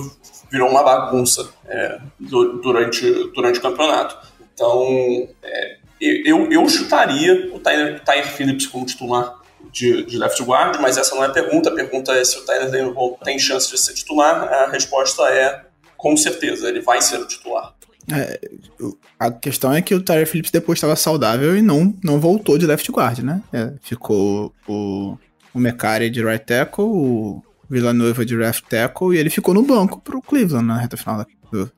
virou uma bagunça é, durante, durante o campeonato. Então, é, eu, eu chutaria o Tyler, Tyler Phillips como titular de, de, left guard, mas essa não é a pergunta. A pergunta é se o Tyler Linderbaum tem chance de ser titular. A resposta é com certeza, ele vai ser o titular. É, a questão é que o Tyler Phillips depois estava saudável e não, não voltou de left guard, né? É, ficou o o Mecari de right tackle, o Villanueva de left tackle, e ele ficou no banco pro Cleveland na reta final da,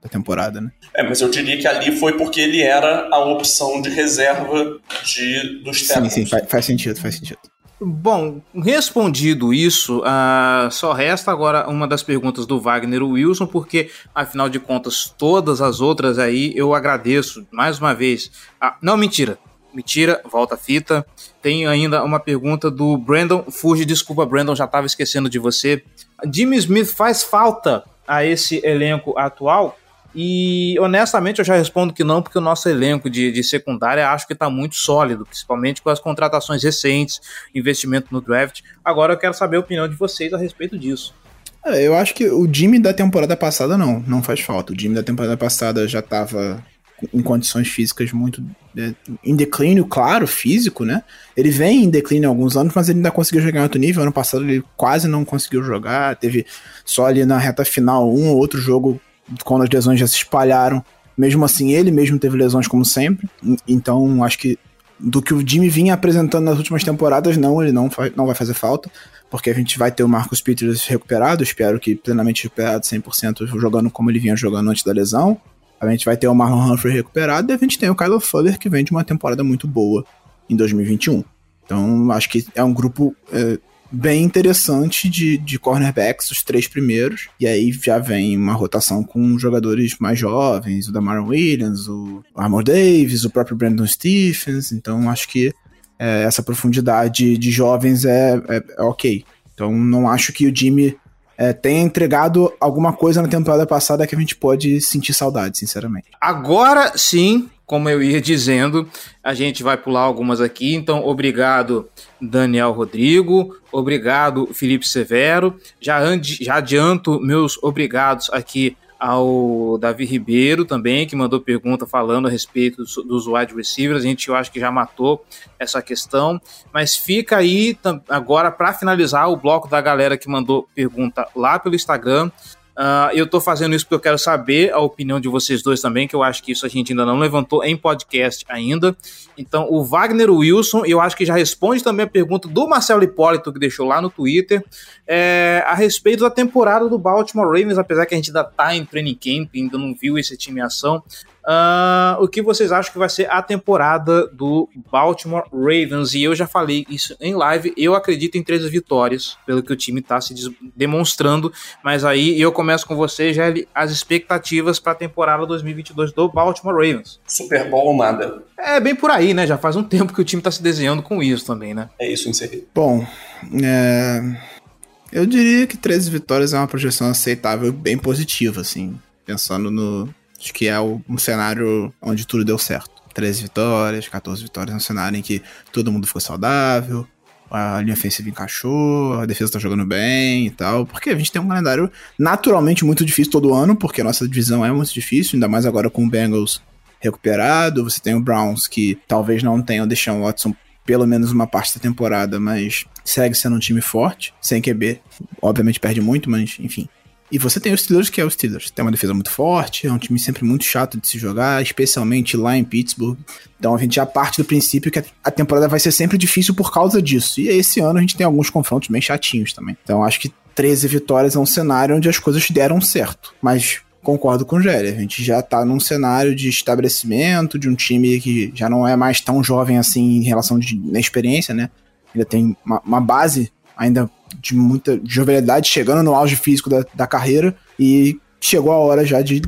da temporada, né? É, mas eu diria que ali foi porque ele era a opção de reserva de, dos tackles. Sim, sim, faz, faz sentido, faz sentido. Bom, respondido isso, uh, só resta agora uma das perguntas do Wagner Wilson, porque afinal de contas, todas as outras aí eu agradeço mais uma vez. Ah, não, mentira, mentira, volta a fita. Tem ainda uma pergunta do Brandon Fuji. Desculpa, Brandon, já estava esquecendo de você. Jimmy Smith faz falta a esse elenco atual? E honestamente eu já respondo que não, porque o nosso elenco de, de secundária acho que está muito sólido, principalmente com as contratações recentes, investimento no draft. Agora eu quero saber a opinião de vocês a respeito disso. É, eu acho que o Jimmy da temporada passada não, não faz falta. O Jimmy da temporada passada já estava em condições físicas muito é, em declínio, claro, físico, né? Ele vem em declínio há alguns anos, mas ele ainda conseguiu jogar em alto nível. Ano passado ele quase não conseguiu jogar, teve só ali na reta final um ou outro jogo quando as lesões já se espalharam. Mesmo assim, ele mesmo teve lesões como sempre. Então, acho que do que o Jimmy vinha apresentando nas últimas temporadas, não, ele não, não vai fazer falta, porque a gente vai ter o Marcus Peters recuperado, espero que plenamente recuperado, 100%, jogando como ele vinha jogando antes da lesão. A gente vai ter o Marlon Humphrey recuperado e a gente tem o Kylo Fuller que vem de uma temporada muito boa em 2021. Então, acho que é um grupo é, bem interessante de, de cornerbacks, os três primeiros. E aí já vem uma rotação com jogadores mais jovens, o Damaron Williams, o Armor Davis, o próprio Brandon Stephens. Então, acho que é, essa profundidade de jovens é, é, é ok. Então, não acho que o Jimmy é, tenha entregado alguma coisa na temporada passada que a gente pode sentir saudade, sinceramente. Agora sim, como eu ia dizendo, a gente vai pular algumas aqui. Então, obrigado, Daniel Rodrigo. Obrigado, Felipe Severo. Já, já adianto meus obrigados aqui ao Davi Ribeiro também, que mandou pergunta falando a respeito dos, wide receivers. A gente eu acho que já matou essa questão, mas fica aí agora para finalizar o bloco da galera que mandou pergunta lá pelo Instagram. Uh, eu estou fazendo isso porque eu quero saber a opinião de vocês dois também, que eu acho que isso a gente ainda não levantou em podcast ainda. Então, o Wagner Wilson, eu acho que já responde também a pergunta do Marcelo Hipólito, que deixou lá no Twitter, é, a respeito da temporada do Baltimore Ravens, apesar que a gente ainda está em training camp, ainda não viu esse time em ação. Uh, o que vocês acham que vai ser a temporada do Baltimore Ravens? E eu já falei isso em live. Eu acredito em três vitórias, pelo que o time está se demonstrando. Mas aí eu começo com você, Gelli, as expectativas para a temporada 2022 do Baltimore Ravens. Super Bowl ou nada? É bem por aí, né? Já faz um tempo que o time está se desenhando com isso também, né? É isso, encerrei. Bom, é... eu diria que 13 vitórias é uma projeção aceitável, bem positiva, assim. Pensando no, Acho que é um cenário onde tudo deu certo. 13 vitórias, 14 vitórias, é um cenário em que todo mundo ficou saudável, a linha ofensiva encaixou, a defesa tá jogando bem e tal, porque a gente tem um calendário naturalmente muito difícil todo ano, porque a nossa divisão é muito difícil, ainda mais agora com o Bengals recuperado, você tem o Browns que talvez não tenha o Deshaun Watson pelo menos uma parte da temporada, mas segue sendo um time forte, sem QB, obviamente perde muito, mas enfim, e você tem os Steelers, que é os Steelers. Tem uma defesa muito forte, é um time sempre muito chato de se jogar, especialmente lá em Pittsburgh. Então a gente já parte do princípio que a temporada vai ser sempre difícil por causa disso. E esse ano a gente tem alguns confrontos bem chatinhos também. Então acho que 13 vitórias é um cenário onde as coisas deram certo. Mas concordo com o Géry, a gente já tá num cenário de estabelecimento, de um time que já não é mais tão jovem assim em relação de, na experiência, né? Ainda tem uma, uma base ainda de muita jovialidade, chegando no auge físico da, da carreira e chegou a hora já de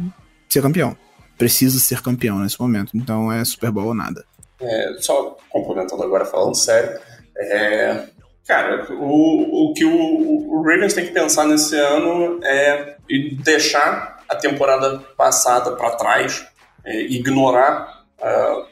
ser campeão. Precisa ser campeão nesse momento, então é Super Bowl ou nada. É, só complementando agora, falando sério, é, cara, o, o que o, o, Ravens tem que pensar nesse ano é deixar a temporada passada para trás, é, ignorar uh,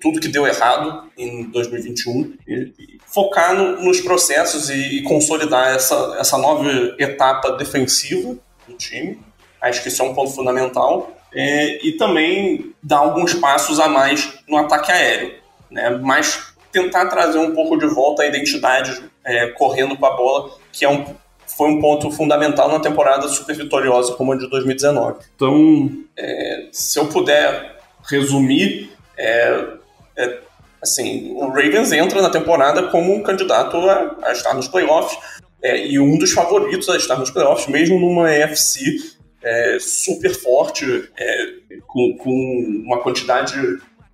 tudo que deu errado em 2021 e, e focar no, nos processos e, e, consolidar essa, essa nova etapa defensiva do time. Acho que isso é um ponto fundamental. É, e também dar alguns passos a mais no ataque aéreo. Né? Mas tentar trazer um pouco de volta a identidade é, correndo com a bola, que é um, foi um ponto fundamental na temporada super vitoriosa como a de 2019. Então, é, se eu puder resumir, é, é, assim, o Ravens entra na temporada como um candidato a, a estar nos playoffs é, e um dos favoritos a estar nos playoffs, mesmo numa EFC é, super forte, é, com, com, uma quantidade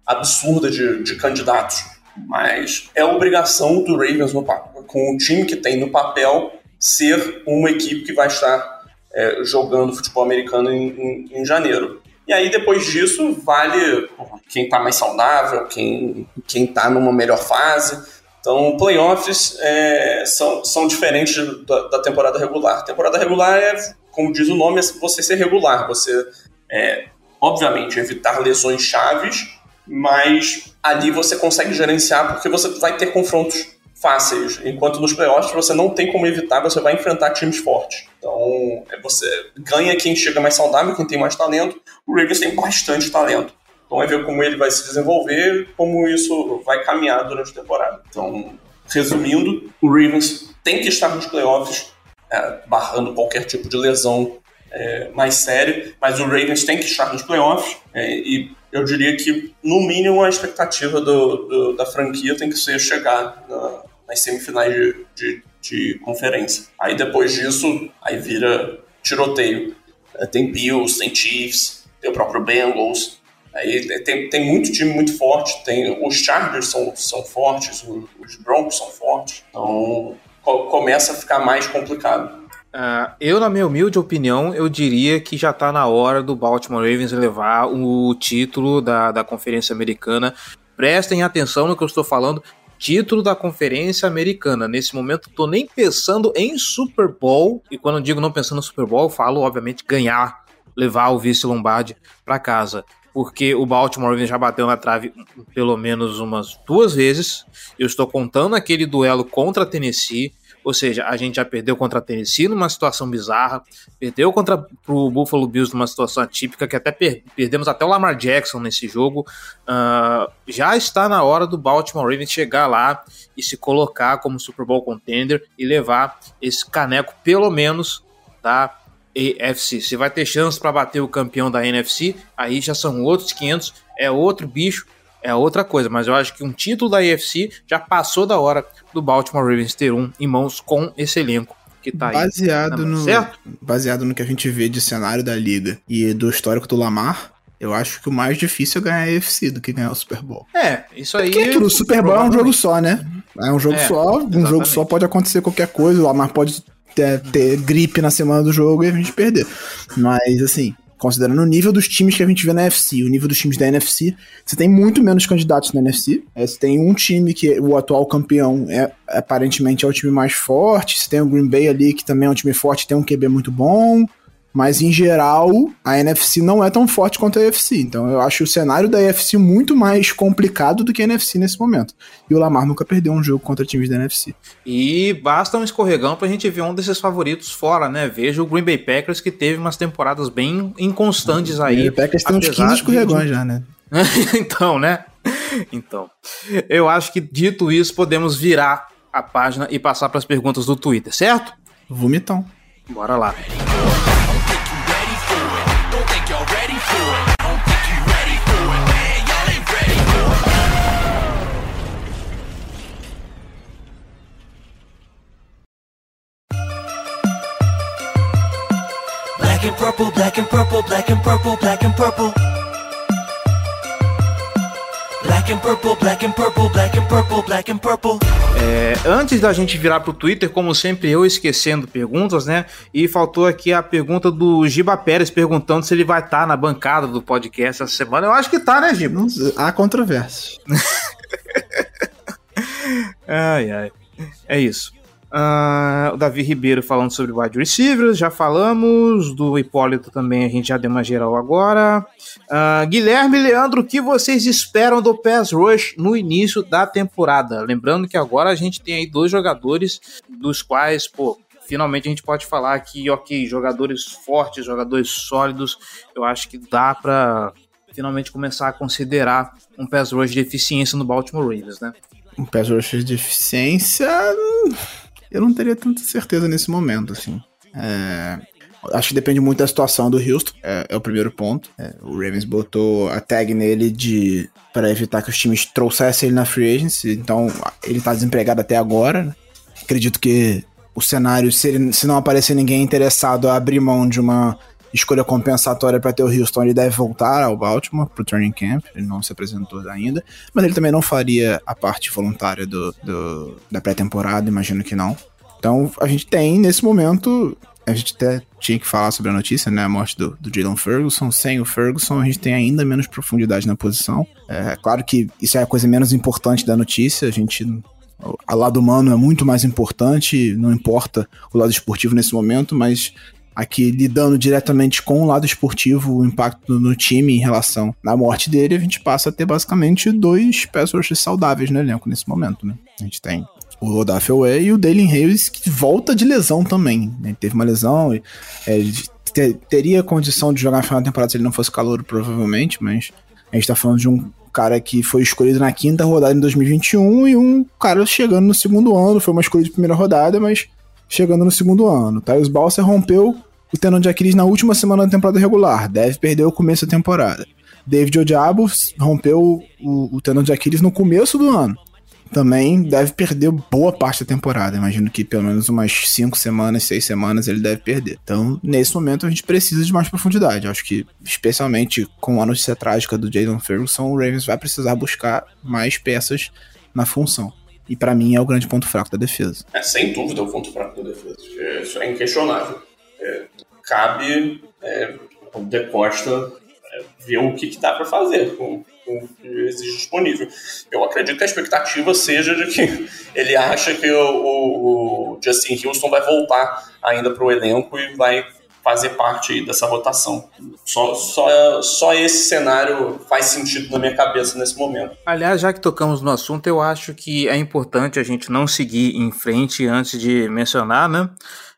absurda de, de, candidatos. Mas é obrigação do Ravens, no, com o time que tem no papel, ser uma equipe que vai estar é, jogando futebol americano em, em, em janeiro. E aí, depois disso, vale quem está mais saudável, quem, quem tá numa melhor fase. Então, playoffs é, são, são diferentes da, da, temporada regular. temporada regular é, como diz o nome, é você ser regular. Você, é, obviamente, evitar lesões chaves, mas ali você consegue gerenciar porque você vai ter confrontos fáceis, enquanto nos playoffs você não tem como evitar, você vai enfrentar times fortes. Então, é você ganha quem chega mais saudável, quem tem mais talento. O Ravens tem bastante talento. Então, é ver como ele vai se desenvolver, como isso vai caminhar durante a temporada. Então, resumindo, o Ravens tem que estar nos playoffs, é, barrando qualquer tipo de lesão é, mais séria, mas o Ravens tem que estar nos playoffs é, e eu diria que, no mínimo, a expectativa do, do, da franquia tem que ser chegar na, nas semifinais de, de, de, conferência. Aí depois disso, aí vira tiroteio. É, tem Bills, tem Chiefs, tem o próprio Bengals. Aí tem, tem muito time muito forte. Tem, os Chargers são, são fortes, os Broncos são fortes. Então começa a ficar mais complicado. Uh, eu, na minha humilde opinião, eu diria que já está na hora do Baltimore Ravens levar o título da, da Conferência Americana. Prestem atenção no que eu estou falando. título da Conferência Americana. Nesse momento, tô nem pensando em Super Bowl. E quando eu digo não pensando no Super Bowl, falo, obviamente, ganhar, levar o vice Lombardi para casa. Porque o Baltimore Ravens já bateu na trave pelo menos umas duas vezes. Eu estou contando aquele duelo contra a Tennessee. Ou seja, a gente já perdeu contra a Tennessee numa situação bizarra, perdeu contra o Buffalo Bills numa situação atípica, que até per perdemos até o Lamar Jackson nesse jogo. Uh, já está na hora do Baltimore Ravens chegar lá e se colocar como Super Bowl contender e levar esse caneco, pelo menos, da AFC. Se vai ter chance para bater o campeão da NFC, aí já são outros 500, é outro bicho é outra coisa, mas eu acho que um título da AFC já passou da hora do Baltimore Ravens ter um em mãos com esse elenco que tá baseado aí. No, certo? Baseado no que a gente vê de cenário da liga e do histórico do Lamar, eu acho que o mais difícil é ganhar a AFC do que ganhar o Super Bowl. É, isso aí. Porque aquilo, o Super Bowl é um jogo só, né? É um jogo É, só, um exatamente. jogo só pode acontecer qualquer coisa, o Lamar pode ter, ter gripe na semana do jogo e a gente perder. Mas, assim, considerando o nível dos times que a gente vê na NFC, o nível dos times da NFC, você tem muito menos candidatos na NFC. É, você tem um time que o atual campeão é aparentemente é o time mais forte, você tem o Green Bay ali que também é um time forte, tem um QB muito bom. Mas em geral, a NFC não é tão forte quanto a AFC. Então eu acho o cenário da AFC muito mais complicado do que a NFC nesse momento. E o Lamar nunca perdeu um jogo contra times da NFC. E basta um escorregão pra gente ver um desses favoritos fora, né? Veja o Green Bay Packers que teve umas temporadas bem inconstantes aí. o Packers tem uns apesar 15 de- escorregões já, né? então, né? Então, eu acho que dito isso, podemos virar a página e passar para as perguntas do Twitter, certo? Vomitão. Bora lá. And purple, black and purple, black and purple, black and purple. Black and purple, black and purple, black and purple, black and purple. É, antes da gente virar pro Twitter, como sempre, eu esquecendo perguntas, né? E faltou aqui a pergunta do Giba Pérez perguntando se ele vai estar na bancada do podcast essa semana. Eu acho que tá, né, Giba? Há controvérsias. Ai, ai. É isso. Ah, o Davi Ribeiro falando sobre wide receivers, já falamos. Do Hipólito também a gente já deu uma geral agora. Ah, Guilherme Leandro, o que vocês esperam do Pass Rush no início da temporada? Lembrando que agora a gente tem aí dois jogadores dos quais, pô, finalmente a gente pode falar que, ok, jogadores fortes, jogadores sólidos, eu acho que dá pra finalmente começar a considerar um pass rush de eficiência no Baltimore Ravens, né? Um pass rush de eficiência. Eu não teria tanta certeza nesse momento, assim. É, Acho que depende muito da situação do Houston, é, é o primeiro ponto. É, o Ravens botou a tag nele de para evitar que os times trouxessem ele na free agency, então ele tá desempregado até agora. né? Acredito que o cenário, se, ele- se não aparecer ninguém interessado a abrir mão de uma escolha compensatória para ter o Houston, ele deve voltar ao Baltimore pro training camp. Ele não se apresentou ainda, mas ele também não faria a parte voluntária do, do- da pré-temporada, imagino que não. Então a gente tem nesse momento. A gente até tinha que falar sobre a notícia, né? A morte do, do Jalen Ferguson. Sem o Ferguson, a gente tem ainda menos profundidade na posição. É claro que isso é a coisa menos importante da notícia. A gente. O lado humano é muito mais importante, não importa o lado esportivo nesse momento, mas aqui lidando diretamente com o lado esportivo, o impacto no time em relação à morte dele, a gente passa a ter basicamente dois rushers saudáveis no elenco nesse momento, né? A gente tem o Rodolfo e o Dalen Hayes, que volta de lesão também. né? Ele teve uma lesão, e, é, ele te- teria condição de jogar na final da temporada se ele não fosse calor, provavelmente, mas a gente tá falando de um cara que foi escolhido na quinta rodada em 2021 e um cara chegando no segundo ano, foi uma escolha de primeira rodada, mas chegando no segundo ano. Tyus Balser rompeu o tendão de Aquiles na última semana da temporada regular, deve perder o começo da temporada. David Odiabo rompeu o, o tendão de Aquiles no começo do ano. Também deve perder boa parte da temporada. Imagino que pelo menos umas 5 semanas, 6 semanas ele deve perder. Então, nesse momento, a gente precisa de mais profundidade. Acho que, especialmente com a notícia trágica do Jalen Ferguson, o Ravens vai precisar buscar mais peças na função. E pra mim é o grande ponto fraco da defesa. É, sem dúvida, é o ponto fraco da defesa. Isso é inquestionável. É, cabe é, ao De Costa é, ver o que, que dá para fazer com, com o que existe disponível. Eu acredito que a expectativa seja de que ele acha que o, o, o Justin Houston vai voltar ainda para o elenco e vai fazer parte dessa rotação. Só, só, só esse cenário faz sentido na minha cabeça nesse momento. Aliás, já que tocamos no assunto, eu acho que é importante a gente não seguir em frente antes de mencionar, né?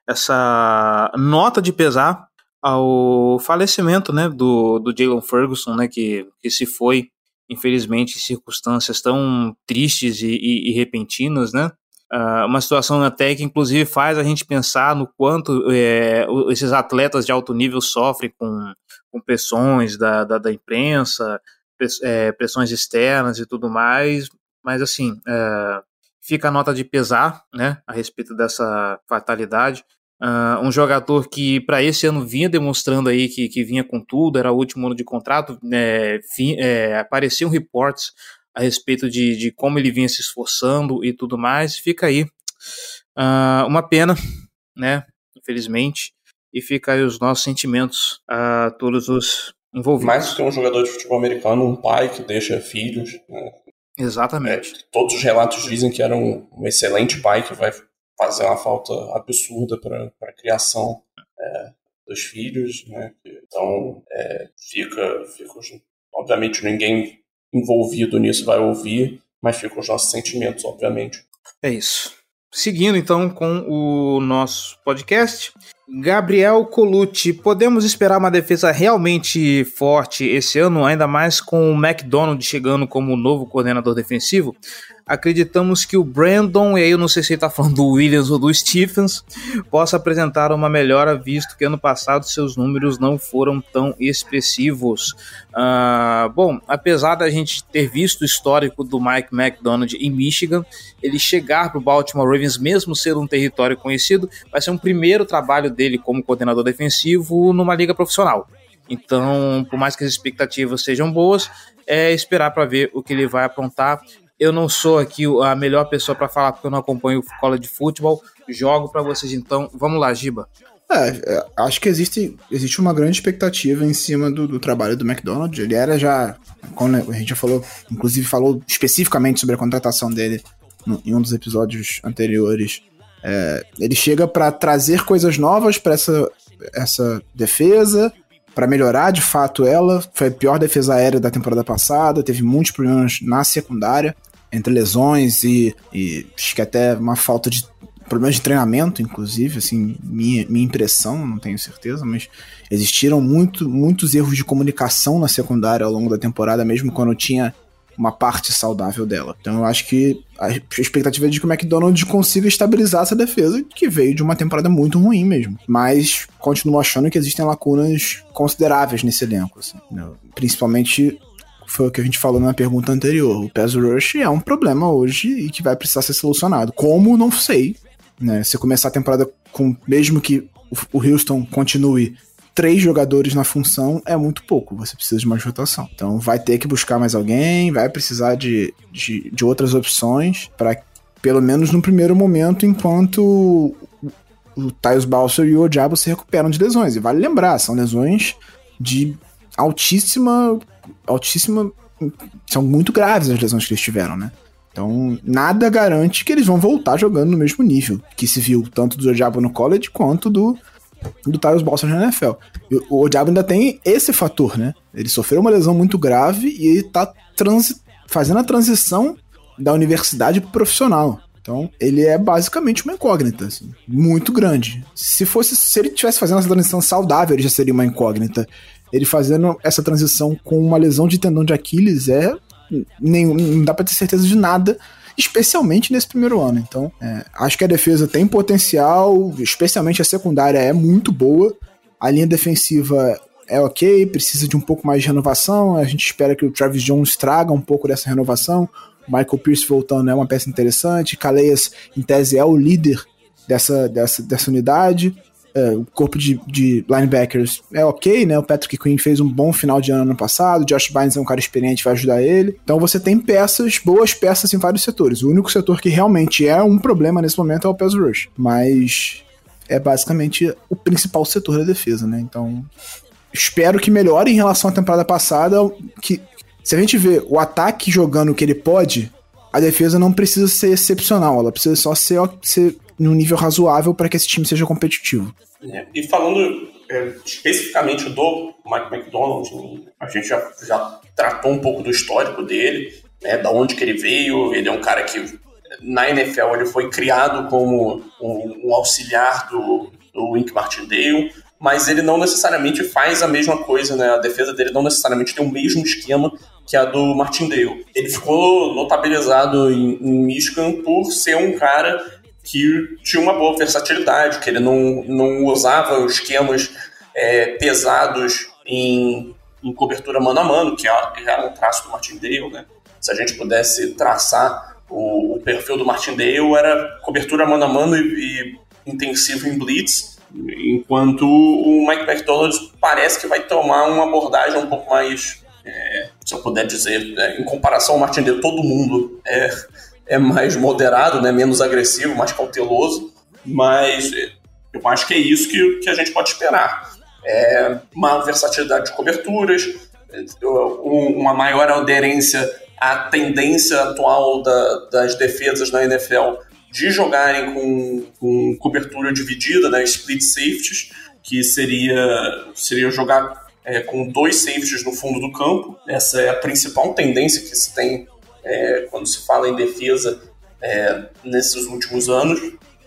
Essa nota de pesar ao falecimento, né, do, do Jalen Ferguson, né, que, que se foi, infelizmente, em circunstâncias tão tristes e, e, e repentinas, né? Uh, uma situação até que inclusive faz a gente pensar no quanto é, esses atletas de alto nível sofrem com, com pressões da, da, da imprensa, é, pressões externas e tudo mais, mas assim, é, fica a nota de pesar né, a respeito dessa fatalidade. Uh, um jogador que para esse ano vinha demonstrando aí que, que vinha com tudo, era o último ano de contrato, é, é, apareciam reports a respeito de, de como ele vinha se esforçando e tudo mais. Fica aí uh, uma pena, né? Infelizmente. E fica aí os nossos sentimentos a todos os envolvidos. Mais que um jogador de futebol americano, um pai que deixa filhos. Né? Exatamente. É, todos os relatos dizem que era um, um, excelente pai que vai fazer uma falta absurda para a criação é, dos filhos, né? Então é, fica, fica, obviamente ninguém envolvido nisso vai ouvir, mas ficam os nossos sentimentos, obviamente. É isso. Seguindo então com o nosso podcast, Gabriel Colucci, podemos esperar uma defesa realmente forte esse ano, ainda mais com o McDonald chegando como novo coordenador defensivo? acreditamos que o Brandon, e aí eu não sei se ele está falando do Williams ou do Stephens, possa apresentar uma melhora, visto que ano passado seus números não foram tão expressivos. Uh, bom, apesar da gente ter visto o histórico do Mike McDonald em Michigan, ele chegar para o Baltimore Ravens, mesmo sendo um território conhecido, vai ser um primeiro trabalho dele como coordenador defensivo numa liga profissional. Então, por mais que as expectativas sejam boas, é esperar para ver o que ele vai aprontar eu não sou aqui a melhor pessoa para falar porque eu não acompanho escola de futebol. Jogo para vocês então. Vamos lá, Giba. É, é, acho que existe, existe uma grande expectativa em cima do, do trabalho do McDonald's. Ele era já, a gente já falou, inclusive falou especificamente sobre a contratação dele no, em um dos episódios anteriores. É, ele chega para trazer coisas novas para essa, essa defesa, para melhorar de fato ela. Foi a pior defesa aérea da temporada passada, teve muitos problemas na secundária entre lesões e, e acho que até uma falta de problemas de treinamento, inclusive, assim, minha, minha impressão, não tenho certeza, mas existiram muito, muitos erros de comunicação na secundária ao longo da temporada, mesmo quando tinha uma parte saudável dela. Então eu acho que a expectativa é de que o McDonald's consiga estabilizar essa defesa, que veio de uma temporada muito ruim mesmo. Mas continuo achando que existem lacunas consideráveis nesse elenco, assim, né? principalmente foi o que a gente falou na pergunta anterior. O pass rush é um problema hoje e que vai precisar ser solucionado. Como, não sei. Né? Se começar a temporada com, mesmo que o Houston continue três jogadores na função, é muito pouco. Você precisa de mais rotação. Então vai ter que buscar mais alguém, vai precisar de, de, de outras opções para pelo menos no primeiro momento, enquanto o Tyus Balser e o Odiabo se recuperam de lesões. E vale lembrar, são lesões de altíssima altíssima. São muito graves as lesões que eles tiveram, né? Então, nada garante que eles vão voltar jogando no mesmo nível que se viu tanto do Odiabo no college quanto do, do Tyus Balser na NFL. O Odiabo ainda tem esse fator, né? Ele sofreu uma lesão muito grave e ele tá fazendo a transição da universidade pro profissional. Então, ele é basicamente uma incógnita, assim, muito grande. Se fosse, se ele tivesse fazendo essa transição saudável, ele já seria uma incógnita ele fazendo essa transição com uma lesão de tendão de Aquiles é. Nem, não dá pra ter certeza de nada, especialmente nesse primeiro ano. Então, é, acho que a defesa tem potencial, especialmente a secundária é muito boa. A linha defensiva é ok, precisa de um pouco mais de renovação. A gente espera que o Travis Jones traga um pouco dessa renovação. Michael Pierce voltando é uma peça interessante. Caleias, em tese, é o líder dessa, dessa, dessa unidade. É, o corpo de, de, linebackers é ok, né? O Patrick Quinn fez um bom final de ano ano passado, Josh Bynes é um cara experiente, vai ajudar ele. Então você tem peças, boas peças em vários setores. O único setor que realmente é um problema nesse momento é o pass rush, mas é basicamente o principal setor da defesa, né? Então espero que melhore em relação à temporada passada, que Se a gente vê o ataque jogando o que ele pode, a defesa não precisa ser excepcional, ela precisa só ser, ser num nível razoável para que esse time seja competitivo. É, e falando é, especificamente do Mike McDonald, a gente já, já tratou um pouco do histórico dele, né, da onde que ele veio. Ele é um cara que na NFL ele foi criado como um, um auxiliar do, do Wink Martindale, mas ele não necessariamente faz a mesma coisa, né? A defesa dele não necessariamente tem o mesmo esquema que a do Martindale. Ele ficou notabilizado em, em Michigan por ser um cara que tinha uma boa versatilidade, que ele não, não usava esquemas é, pesados em, em cobertura mano a mano, que era um traço do Martindale, né? Se a gente pudesse traçar o, o perfil do Martindale, era cobertura mano a mano e, e intensivo em blitz, enquanto o Mike McDonald parece que vai tomar uma abordagem um pouco mais, é, se eu puder dizer, é, em comparação ao Martindale, todo mundo é, é mais moderado, né, menos agressivo, mais cauteloso, mas eu acho que é isso que, que a gente pode esperar. É uma versatilidade de coberturas, uma maior aderência à tendência atual da, das defesas na NFL de jogarem com, com cobertura dividida, né, split safeties, que seria, seria jogar é, com dois safeties no fundo do campo. Essa é a principal tendência que se tem é, quando se fala em defesa é, nesses últimos anos,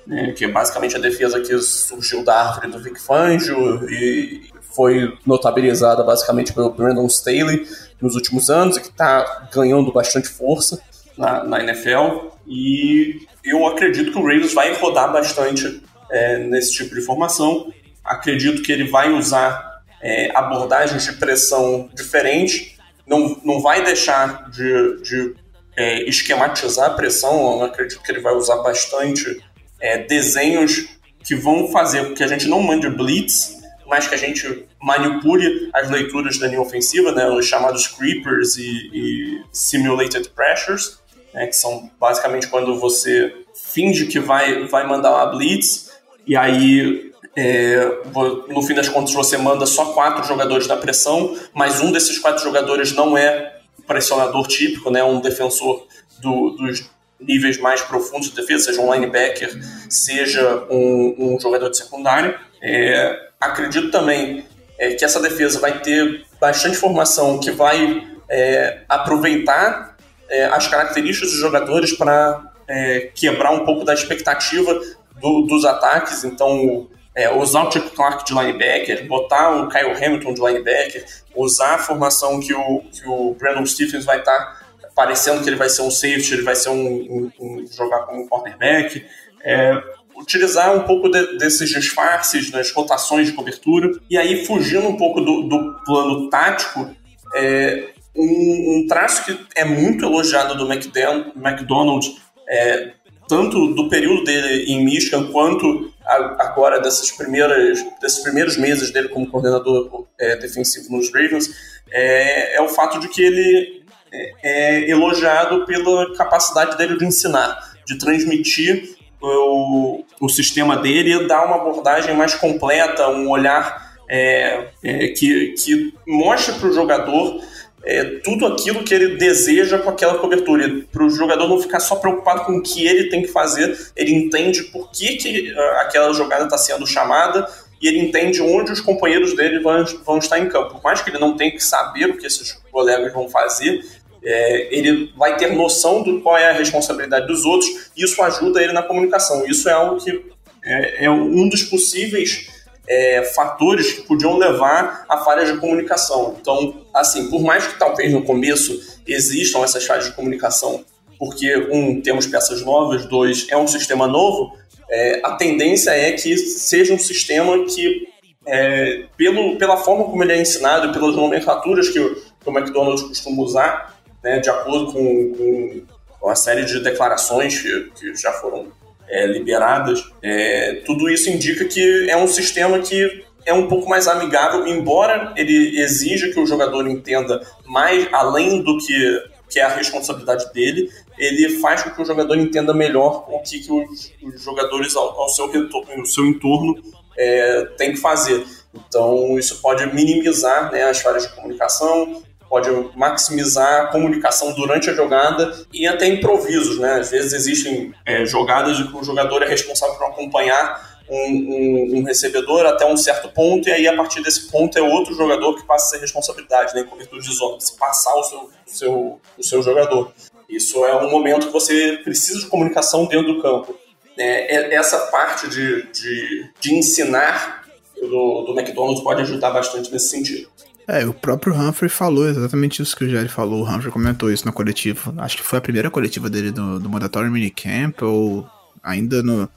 né, que é basicamente a defesa que surgiu da árvore do Vic Fangio e foi notabilizada basicamente pelo Brandon Staley nos últimos anos e que está ganhando bastante força na, na NFL. E eu acredito que o Ravens vai rodar bastante é, nesse tipo de formação. Acredito que ele vai usar é, abordagens de pressão diferentes. Não, não vai deixar de, de é, esquematizar a pressão. Eu acredito que ele vai usar bastante é, desenhos que vão fazer com que a gente não mande blitz, mas que a gente manipule as leituras da linha ofensiva, né, os chamados creepers e, e simulated pressures né, que são basicamente quando você finge que vai, vai mandar uma blitz e aí é, no fim das contas você manda só quatro jogadores na pressão, mas um desses quatro jogadores não é pressionador típico, né, um defensor do, dos níveis mais profundos de defesa, seja um linebacker, seja um, um jogador de secundário. É, acredito também é, que essa defesa vai ter bastante formação que vai é, aproveitar é, as características dos jogadores para é, quebrar um pouco da expectativa do, dos ataques. Então, é, usar o Chuck Clark de linebacker, botar o Kyle Hamilton de linebacker, usar a formação que o, que o Brandon Stephens vai estar tá parecendo que ele vai ser um safety, ele vai ser um, um, um jogar como um cornerback. É, utilizar um pouco de, desses disfarces nas rotações de cobertura e aí fugindo um pouco do, do plano tático, é, um, um traço que é muito elogiado do McDonald, é, tanto do período dele em Michigan quanto agora dessas primeiras, desses primeiros meses dele como coordenador é, defensivo nos Ravens, é, é, o fato de que ele é, é elogiado pela capacidade dele de ensinar, de transmitir o, o sistema dele e dar uma abordagem mais completa, um olhar é, é, que, que mostre para o jogador é, tudo aquilo que ele deseja com aquela cobertura. Para o jogador não ficar só preocupado com o que ele tem que fazer, ele entende por que, que ah, aquela jogada está sendo chamada e ele entende onde os companheiros dele vão, vão estar em campo. Por mais que ele não tenha que saber o que esses colegas vão fazer, é, ele vai ter noção do qual é a responsabilidade dos outros e isso ajuda ele na comunicação. Isso é algo que é, é um dos possíveis é, fatores que podiam levar a falhas de comunicação. Então, assim, por mais que talvez no começo existam essas falhas de comunicação, porque, um, temos peças novas, dois, é um sistema novo, é, a tendência é que seja um sistema que, é, pelo, pela forma como ele é ensinado pelas nomenclaturas que que o McDonald's costuma usar, né, de acordo com, com, com a série de declarações que, que já foram é, liberadas, é, tudo isso indica que é um sistema que é um pouco mais amigável, embora ele exija que o jogador entenda mais além do que, que é a responsabilidade dele, ele faz com que o jogador entenda melhor o que, que os, os jogadores ao, ao seu, retorno, ao seu entorno é, têm que fazer. Então, isso pode minimizar né, as falhas de comunicação, pode maximizar a comunicação durante a jogada e até improvisos, né? Às vezes existem é, jogadas em que o jogador é responsável por acompanhar um, um, um, recebedor até um certo ponto, e aí a partir desse ponto é outro jogador que passa a ser responsabilidade, né, em cobertura de zona, se passar o seu, o seu, o seu jogador. Isso é um momento que você precisa de comunicação dentro do campo. É, é essa parte de, de, de ensinar do, do McDonald's pode ajudar bastante nesse sentido. É, o próprio Humphrey falou exatamente isso que o Jerry falou. O Humphrey comentou isso na coletiva. Acho que foi a primeira coletiva dele do, do Mandatory Minicamp, ou ainda no,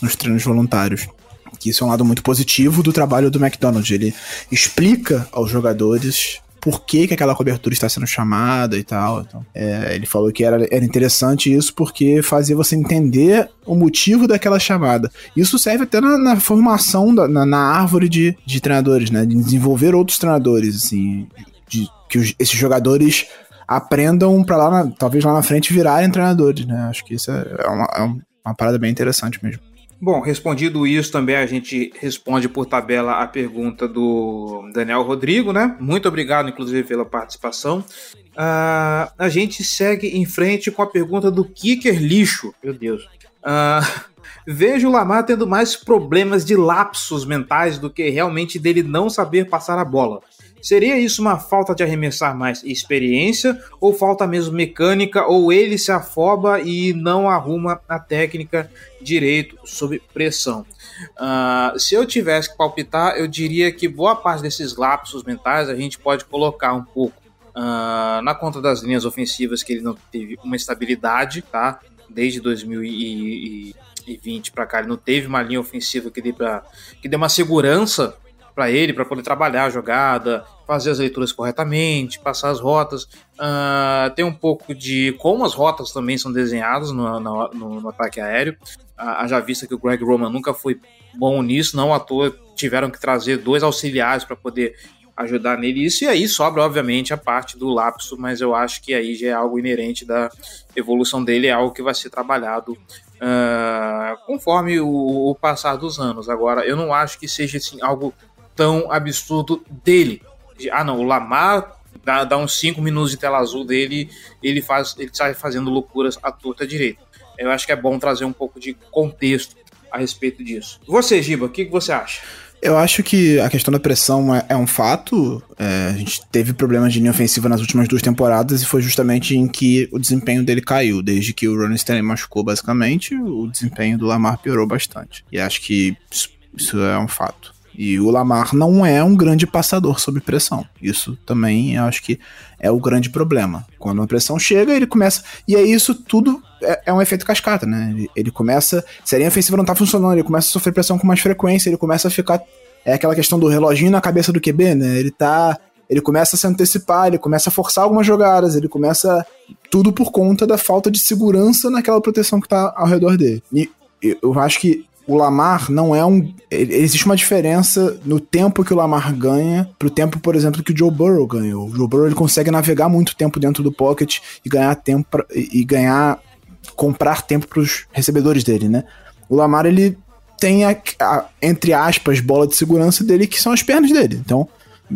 nos treinos voluntários. Que isso é um lado muito positivo do trabalho do McDonald's. Ele explica aos jogadores por que, que aquela cobertura está sendo chamada e tal. Então, é, ele falou que era, era interessante isso porque fazia você entender o motivo daquela chamada. Isso serve até na, na formação, da, na, na, árvore de, de treinadores, né? De desenvolver outros treinadores, assim. De, que os, esses jogadores aprendam para lá, na, talvez lá na frente, virarem treinadores, né? Acho que isso é, é uma, é uma parada bem interessante mesmo. Bom, respondido isso também, a gente responde por tabela a pergunta do Daniel Rodrigo, né? Muito obrigado, inclusive, pela participação. Uh, a gente segue em frente com a pergunta do Kicker Lixo. Meu Deus. Uh, vejo o Lamar tendo mais problemas de lapsos mentais do que realmente dele não saber passar a bola. Seria isso uma falta de arremessar mais experiência ou falta mesmo mecânica ou ele se afoba e não arruma a técnica direito sob pressão? Uh, se eu tivesse que palpitar, eu diria que boa parte desses lapsos mentais a gente pode colocar um pouco uh, na conta das linhas ofensivas que ele não teve uma estabilidade, tá? Desde 2020 para cá ele não teve uma linha ofensiva que dê, pra, que dê uma segurança para ele, para poder trabalhar a jogada, fazer as leituras corretamente, passar as rotas. Uh, tem um pouco de como as rotas também são desenhadas no, no, no, ataque aéreo. Uh, já vista que o Greg Roman nunca foi bom nisso, não à toa tiveram que trazer dois auxiliares para poder ajudar nele. Isso e aí sobra, obviamente, a parte do lapso, mas eu acho que aí já é algo inerente da evolução dele, é algo que vai ser trabalhado uh, conforme o, o, passar dos anos. Agora, eu não acho que seja assim, algo tão absurdo dele. Ah, não, o Lamar dá, dá uns 5 minutos de tela azul dele, ele faz, ele sai fazendo loucuras à torta direita. Eu acho que é bom trazer um pouco de contexto a respeito disso. Você, Giba, o que, que você acha? Eu acho que a questão da pressão é, é um fato. É, a gente teve problemas de linha ofensiva nas últimas duas temporadas e foi justamente em que o desempenho dele caiu. Desde que o Ronnie Stanley machucou, basicamente, o desempenho do Lamar piorou bastante. E acho que isso, isso é um fato. E o Lamar não é um grande passador sob pressão. Isso também eu acho que é o grande problema. Quando a pressão chega, ele começa. E é isso tudo é, é um efeito cascata, né? Ele, ele, começa. Se a linha ofensiva não tá funcionando, ele começa a sofrer pressão com mais frequência, ele começa a ficar. É aquela questão do reloginho na cabeça do QB, né? Ele tá. Ele começa a se antecipar, ele começa a forçar algumas jogadas, ele começa. Tudo por conta da falta de segurança naquela proteção que tá ao redor dele. E eu acho que o Lamar não é um. Existe uma diferença no tempo que o Lamar ganha pro tempo, por exemplo, que o Joe Burrow ganhou. O Joe Burrow ele consegue navegar muito tempo dentro do pocket e ganhar tempo pra, e ganhar. comprar tempo pros recebedores dele, né? O Lamar ele tem a, a, entre aspas, bola de segurança dele, que são as pernas dele. Então,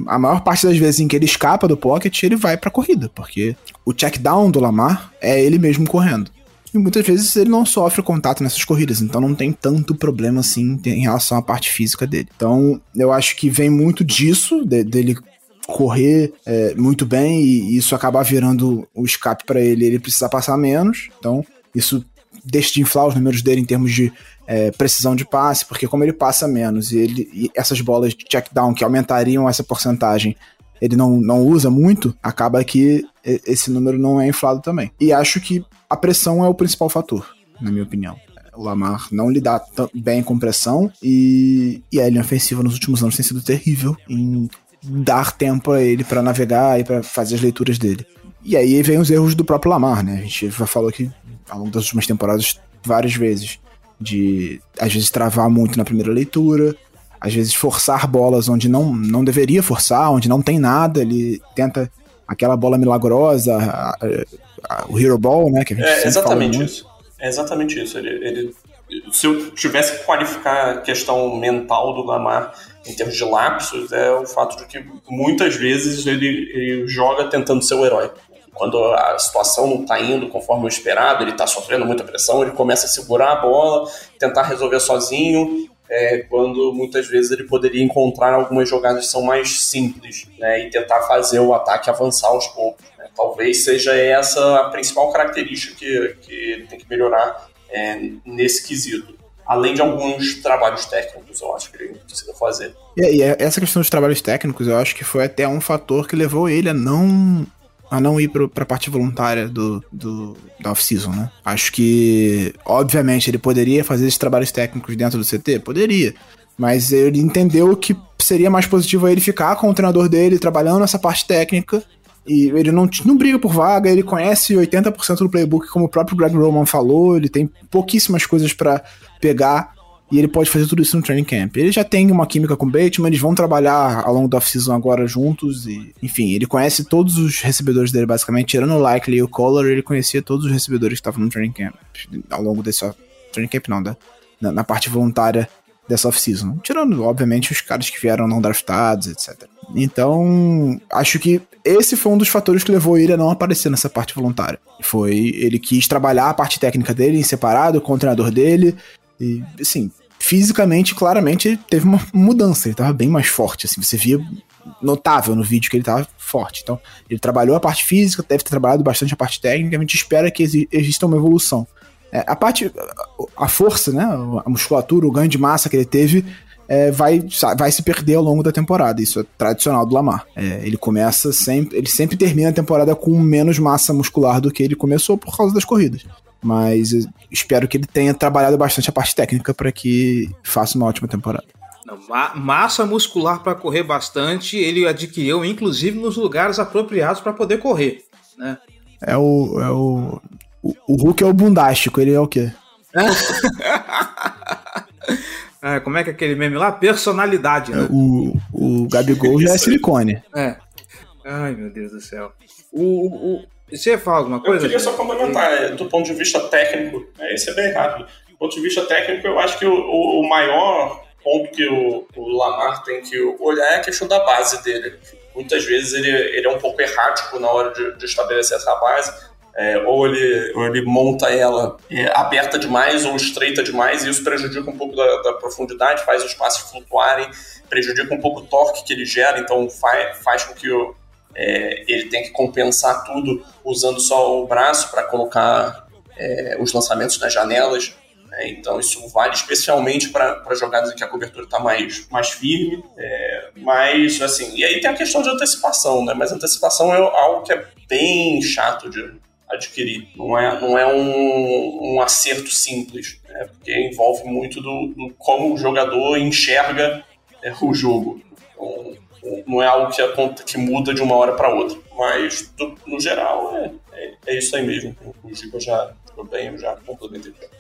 a maior parte das vezes em que ele escapa do pocket, ele vai pra corrida, porque o check down do Lamar é ele mesmo correndo. E muitas vezes ele não sofre contato nessas corridas, então não tem tanto problema assim em relação à parte física dele. Então eu acho que vem muito disso, de, dele correr é, muito bem e isso acabar virando o escape para ele, ele precisa passar menos. Então isso deixa de inflar os números dele em termos de é, precisão de passe, porque como ele passa menos e, ele, e essas bolas de check down que aumentariam essa porcentagem ele não, não usa muito, acaba que esse número não é inflado também. E acho que a pressão é o principal fator, na minha opinião. O Lamar não lidar bem com pressão e, e a linha ofensiva nos últimos anos tem sido terrível em dar tempo a ele para navegar e para fazer as leituras dele. E aí vem os erros do próprio Lamar, né? A gente já falou aqui ao longo das últimas temporadas várias vezes de às vezes travar muito na primeira leitura, às vezes forçar bolas onde não, não deveria forçar, onde não tem nada, ele tenta aquela bola milagrosa, a, a, o Hero Ball, né? Que é exatamente isso. É exatamente isso. Ele, ele, se eu tivesse que qualificar a questão mental do Lamar em termos de lapsos, é o fato de que muitas vezes ele, ele joga tentando ser o herói. Quando a situação não está indo conforme o esperado, ele está sofrendo muita pressão, ele começa a segurar a bola, tentar resolver sozinho, é, quando muitas vezes ele poderia encontrar algumas jogadas que são mais simples né, e tentar fazer o ataque avançar aos poucos. Né. Talvez seja essa a principal característica que, que ele tem que melhorar é, nesse quesito. Além de alguns trabalhos técnicos, eu acho que ele precisa fazer. E, e essa questão dos trabalhos técnicos, eu acho que foi até um fator que levou ele a não a não ir para a parte voluntária do, do da off-season, né? Acho que, obviamente, ele poderia fazer esses trabalhos técnicos dentro do CT? Poderia. Mas ele entendeu que seria mais positivo ele ficar com o treinador dele, trabalhando nessa parte técnica. E ele não, não briga por vaga, ele conhece 80% do playbook, como o próprio Greg Roman falou, ele tem pouquíssimas coisas para pegar e ele pode fazer tudo isso no training camp. Ele já tem uma química com o Bateman, eles vão trabalhar ao longo da off-season agora juntos. E, enfim, ele conhece todos os recebedores dele, basicamente, tirando o Likely e o Collar, ele conhecia todos os recebedores que estavam no training camp. Ao longo desse. Training camp não, da, na, na parte voluntária dessa off-season. Tirando, obviamente, os caras que vieram não draftados, etc. Então, acho que esse foi um dos fatores que levou ele a não aparecer nessa parte voluntária. Foi ele quis trabalhar a parte técnica dele em separado com o treinador dele. E, assim, fisicamente, claramente, ele teve uma mudança. Ele tava bem mais forte, assim. Você via notável no vídeo que ele tava forte. Então, ele trabalhou a parte física, deve ter trabalhado bastante a parte técnica. A gente espera que exista uma evolução. É, a parte, a força, né, a musculatura, o ganho de massa que ele teve, é, vai, vai se perder ao longo da temporada. Isso é tradicional do Lamar. É, ele começa sempre, ele sempre termina a temporada com menos massa muscular do que ele começou por causa das corridas mas espero que ele tenha trabalhado bastante a parte técnica para que faça uma ótima temporada. Não, ma massa muscular para correr bastante, ele adquiriu inclusive nos lugares apropriados para poder correr, né? É o, é o, o, o Hulk é o bundástico, ele é o quê? é, como é que é aquele meme lá? Personalidade, né? O, o Gabigol já é silicone. É. Ai, meu Deus do céu. O, o, você ia falar alguma coisa? Eu queria só complementar, é, do ponto de vista técnico, é, esse é bem rápido. Do ponto de vista técnico, eu acho que o, o maior ponto que o, o, Lamar tem que olhar é a questão da base dele. Muitas vezes ele, ele é um pouco errático na hora de, de estabelecer essa base. É, ou, ele, ou ele monta ela é, aberta demais ou estreita demais, e isso prejudica um pouco da, da, profundidade, faz os passes flutuarem, prejudica um pouco o torque que ele gera, então faz, faz com que o, é, ele tem que compensar tudo usando só o braço para colocar é, os lançamentos nas janelas. Né? Então isso vale especialmente para jogadas em que a cobertura está mais, mais firme. É, mas assim, e aí tem a questão de antecipação, né? Mas antecipação é algo que é bem chato de adquirir. Não é, não é um, um acerto simples, né? porque envolve muito do, do como o jogador enxerga é, o jogo. Então, não é algo que, que muda de uma hora para outra. Mas, no geral, é, é, é, isso aí mesmo. O Giba já ficou bem, já para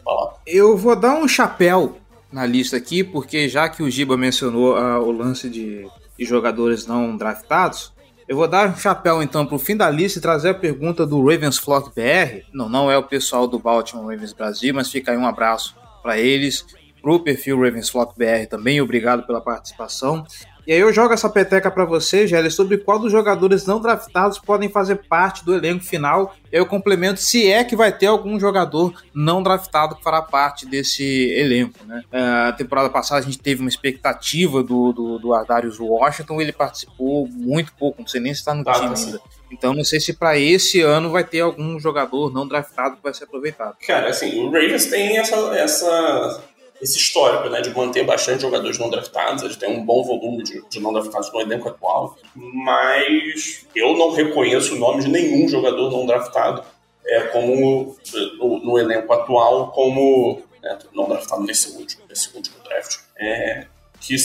falar. Eu vou dar um chapéu na lista aqui, porque já que o Giba mencionou uh, o lance de, de, jogadores não draftados, eu vou dar um chapéu então para o fim da lista e trazer a pergunta do Ravens Flock BR. Não, não é o pessoal do Baltimore Ravens Brasil, mas fica aí um abraço para eles, para o perfil Ravens Flock BR também. Obrigado pela participação. E aí eu jogo essa peteca para você, Gélia, sobre qual dos jogadores não draftados podem fazer parte do elenco final. E eu complemento se é que vai ter algum jogador não draftado que fará parte desse elenco. Né? Uh, a temporada passada a gente teve uma expectativa do, do, do Ardarius Washington, ele participou muito pouco, não sei nem se está no time ainda. Então não sei se para esse ano vai ter algum jogador não draftado que vai ser aproveitado. Cara, assim, o Ravens tem essa, essa esse histórico, né, de manter bastante jogadores não draftados, eles têm um bom volume de, de não draftados no elenco atual, mas eu não reconheço o nome de nenhum jogador não draftado é, como no, no elenco atual como né, não draftado nesse último, nesse último draft, é, que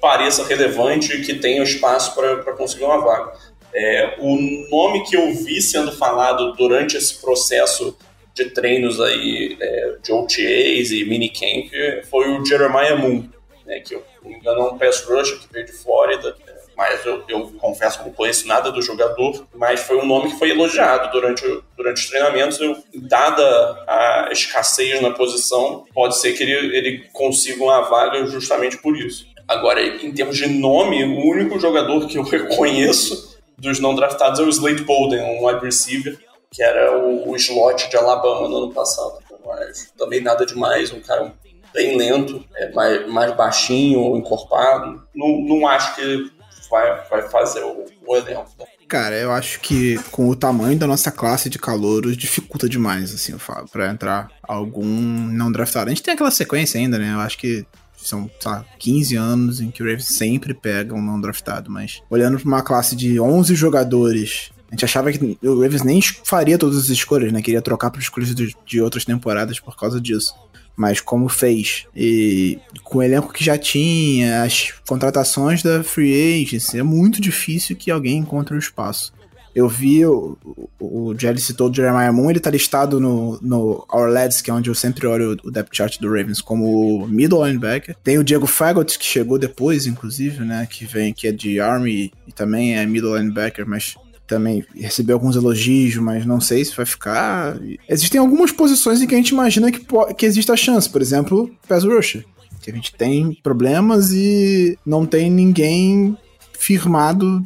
pareça relevante e que tenha espaço para conseguir uma vaga. É, o nome que eu vi sendo falado durante esse processo de treinos aí é, de OTAs e minicamp foi o Jeremiah Moon, né, que, eu não me engano, é um pass rusher que veio de Flórida, é, mas eu, eu confesso que não conheço nada do jogador, mas foi um nome que foi elogiado durante, durante os treinamentos. Eu, dada a escassez na posição, pode ser que ele, ele consiga uma vaga justamente por isso. Agora, em termos de nome, o único jogador que eu reconheço dos não draftados é o Slade Bolden, um wide receiver, que era o, o slot de Alabama no ano passado. Mas também nada demais, um cara bem lento, é mais, mais baixinho, encorpado. Não, não acho que vai, vai fazer o, o elenco. Cara, eu acho que com o tamanho da nossa classe de calouros dificulta demais, assim, pra entrar algum não draftado. A gente tem aquela sequência ainda, né? Eu acho que são, lá, 15 anos em que o Ravens sempre pega um não draftado, mas olhando pra uma classe de 11 jogadores, a gente achava que o Ravens nem faria todas as escolhas, né? Queria trocar para escolhas de, de outras temporadas por causa disso. Mas como fez, e com o elenco que já tinha, as contratações da Free Agency, é muito difícil que alguém encontre um espaço. Eu vi, o, o, o Jerry citou o Jeremiah Moon, ele tá listado no, no Our Lads, que é onde eu sempre olho o depth chart do Ravens, como middle linebacker. Tem o Diego Fagot, que chegou depois, inclusive, né, que vem, que é de Army e também é middle linebacker, mas também recebeu alguns elogios, mas não sei se vai ficar. Existem algumas posições em que a gente imagina que, que existe a chance, por exemplo, pass rusher, que a gente tem problemas e não tem ninguém firmado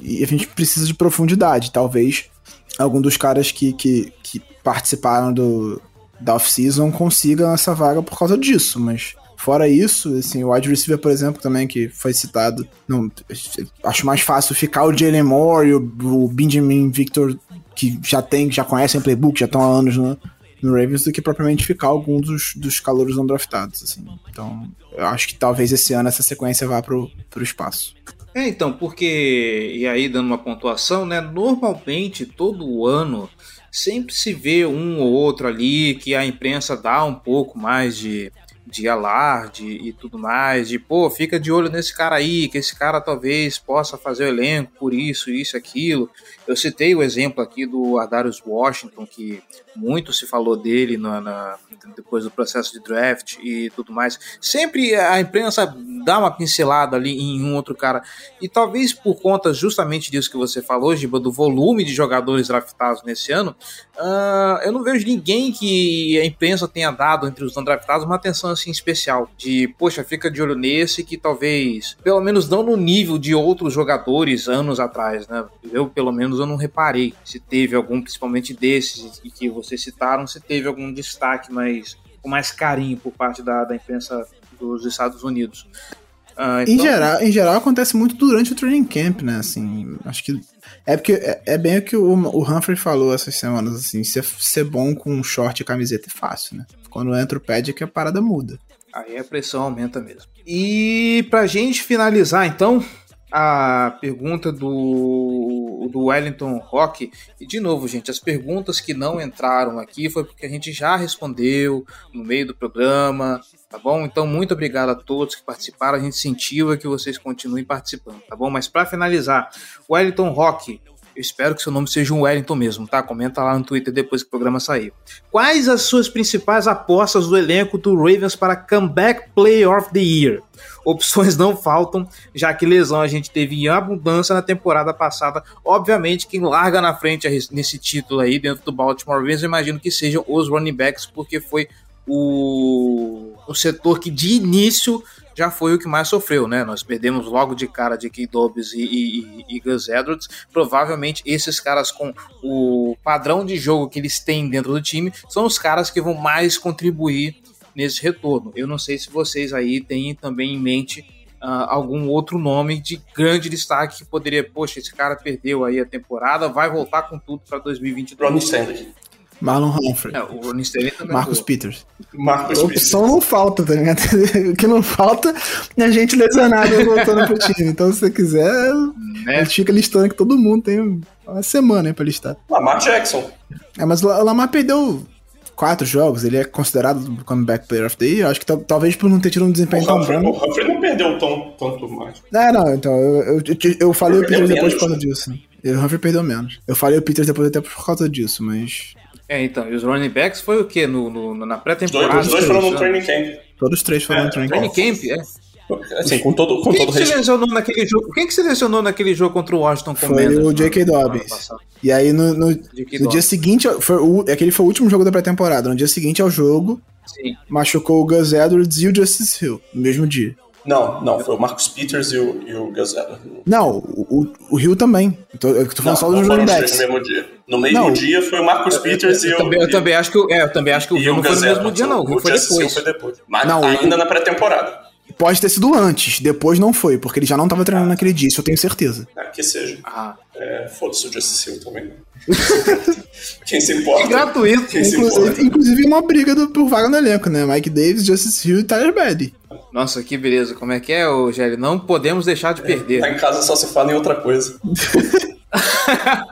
e a gente precisa de profundidade. Talvez algum dos caras que, que, que participaram do, da off-season consigam essa vaga por causa disso, mas fora isso, assim, o wide receiver, por exemplo, também que foi citado, não, acho mais fácil ficar o Jalen Moore e o, o Benjamin Victor, que já tem, já conhecem o playbook, já estão há anos no, no Ravens, do que propriamente ficar algum dos, dos calouros não draftados, assim. Então, eu acho que talvez esse ano essa sequência vá pro, pro espaço. É, então, porque, e aí dando uma pontuação, né? Normalmente, todo ano, sempre se vê um ou outro ali que a imprensa dá um pouco mais de, de alarde e tudo mais, de pô, fica de olho nesse cara aí, que esse cara talvez possa fazer o elenco por isso, isso, aquilo. Eu citei o exemplo aqui do Ardarius Washington, que muito se falou dele na, na- depois do processo de draft e tudo mais. Sempre a imprensa dá uma pincelada ali em um outro cara. E talvez por conta justamente disso que você falou, Giba, do volume de jogadores draftados nesse ano, ah, eu não vejo ninguém que a imprensa tenha dado entre os não draftados uma atenção assim especial. De, poxa, fica de olho nesse que talvez, pelo menos não no nível de outros jogadores anos atrás, né? Eu, pelo menos, eu não reparei se teve algum, principalmente desses que vocês citaram, se teve algum destaque mais, com mais carinho por parte da, da imprensa dos Estados Unidos. Ah, Em, então- geral, em geral, acontece muito durante o training camp, né? Assim, acho que. É porque é, é bem o que o, o Humphrey falou essas semanas, assim, ser, ser bom com short e camiseta é fácil, né? Quando entra o pad é que a parada muda. Aí a pressão aumenta mesmo. E pra gente finalizar, então, a pergunta do, do Wellington Rock. E de novo, gente, as perguntas que não entraram aqui foi porque a gente já respondeu no meio do programa, tá bom? Então, muito obrigado a todos que participaram. A gente sentiu que vocês continuem participando, tá bom? Mas para finalizar, Wellington Rock. Eu espero que seu nome seja um Wellington mesmo, tá? Comenta lá no Twitter depois que o programa sair. Quais as suas principais apostas do elenco do Ravens para Comeback Player of the Year? Opções não faltam, já que lesão a gente teve em abundância na temporada passada. Obviamente, quem larga na frente nesse título aí dentro do Baltimore Ravens, eu imagino que sejam os running backs, porque foi o, o setor que de início já foi o que mais sofreu, né? Nós perdemos logo de cara de Key Dobbs e, e, e Gus Edwards. Provavelmente esses caras com o padrão de jogo que eles têm dentro do time são os caras que vão mais contribuir nesse retorno. Eu não sei se vocês aí têm também em mente ah, algum outro nome de grande destaque que poderia, poxa, esse cara perdeu aí a temporada, vai voltar com tudo para 2022. Ronnie Stanley. Marlon Humphrey. É, o Ronnie Stanley também Marcus foi. Peters. Marcos A opção não falta, tá ligado? O que não falta é a gente lesionado voltando pro time. Então, se você quiser, Né? a gente fica listando que todo mundo tem uma semana aí pra listar. Lamar Jackson. É, mas o Lamar perdeu quatro jogos, ele é considerado comeback player of the year. Eu Acho que tal- talvez por não ter tido um O desempenho tão Humphrey, bom. o Humphrey não perdeu tão, tanto mais. É, não, então, eu, eu, eu- eu falei o Peters depois menos, por causa disso. E o Humphrey perdeu menos. Eu falei o Peters depois até por causa disso, mas É, então, e os running backs foi o quê? No, no- na pré-temporada? os dois foram no training camp. todos os três foram É, no training Training camp. camp, é. Assim, com todo, com Quem todo que respeito. selecionou naquele jogo? Quem que selecionou naquele jogo contra o Washington Foi Commanders? o J.K. Dobbins. E aí no, no, no dia seguinte, foi o, aquele foi o último jogo da pré-temporada. No dia seguinte ao jogo, Sim. machucou o Gus Edwards e o Justice Hill no mesmo dia. Não, não, foi o Marcus Peters e o, e o Gus Edwards. Não, o, o, o Hill também. Eu tô, eu falando só não running os três backs. no mesmo dia. No mesmo Não. dia foi o Marcus Peters e Eu o. também, eu também acho que o, é, eu também acho que o e Rio não foi no mesmo dia, não. O Rio foi depois. foi depois. Mas Não, ainda na pré-temporada. Pode ter sido antes, depois não foi, porque ele já não tava treinando naquele dia, isso eu tenho certeza. Ah, que seja. Ah. É, Foda-se o Justice Hill também. Quem se importa? Gratuito. Quem se importa? Inclusive, inclusive uma briga do, por vaga no elenco, né? Mike Davis, Justice Hill e Tyler Baddy. Nossa, que beleza. Como é que é, ô, Gelli? Não podemos deixar de perder. Lá em casa só se fala em outra coisa.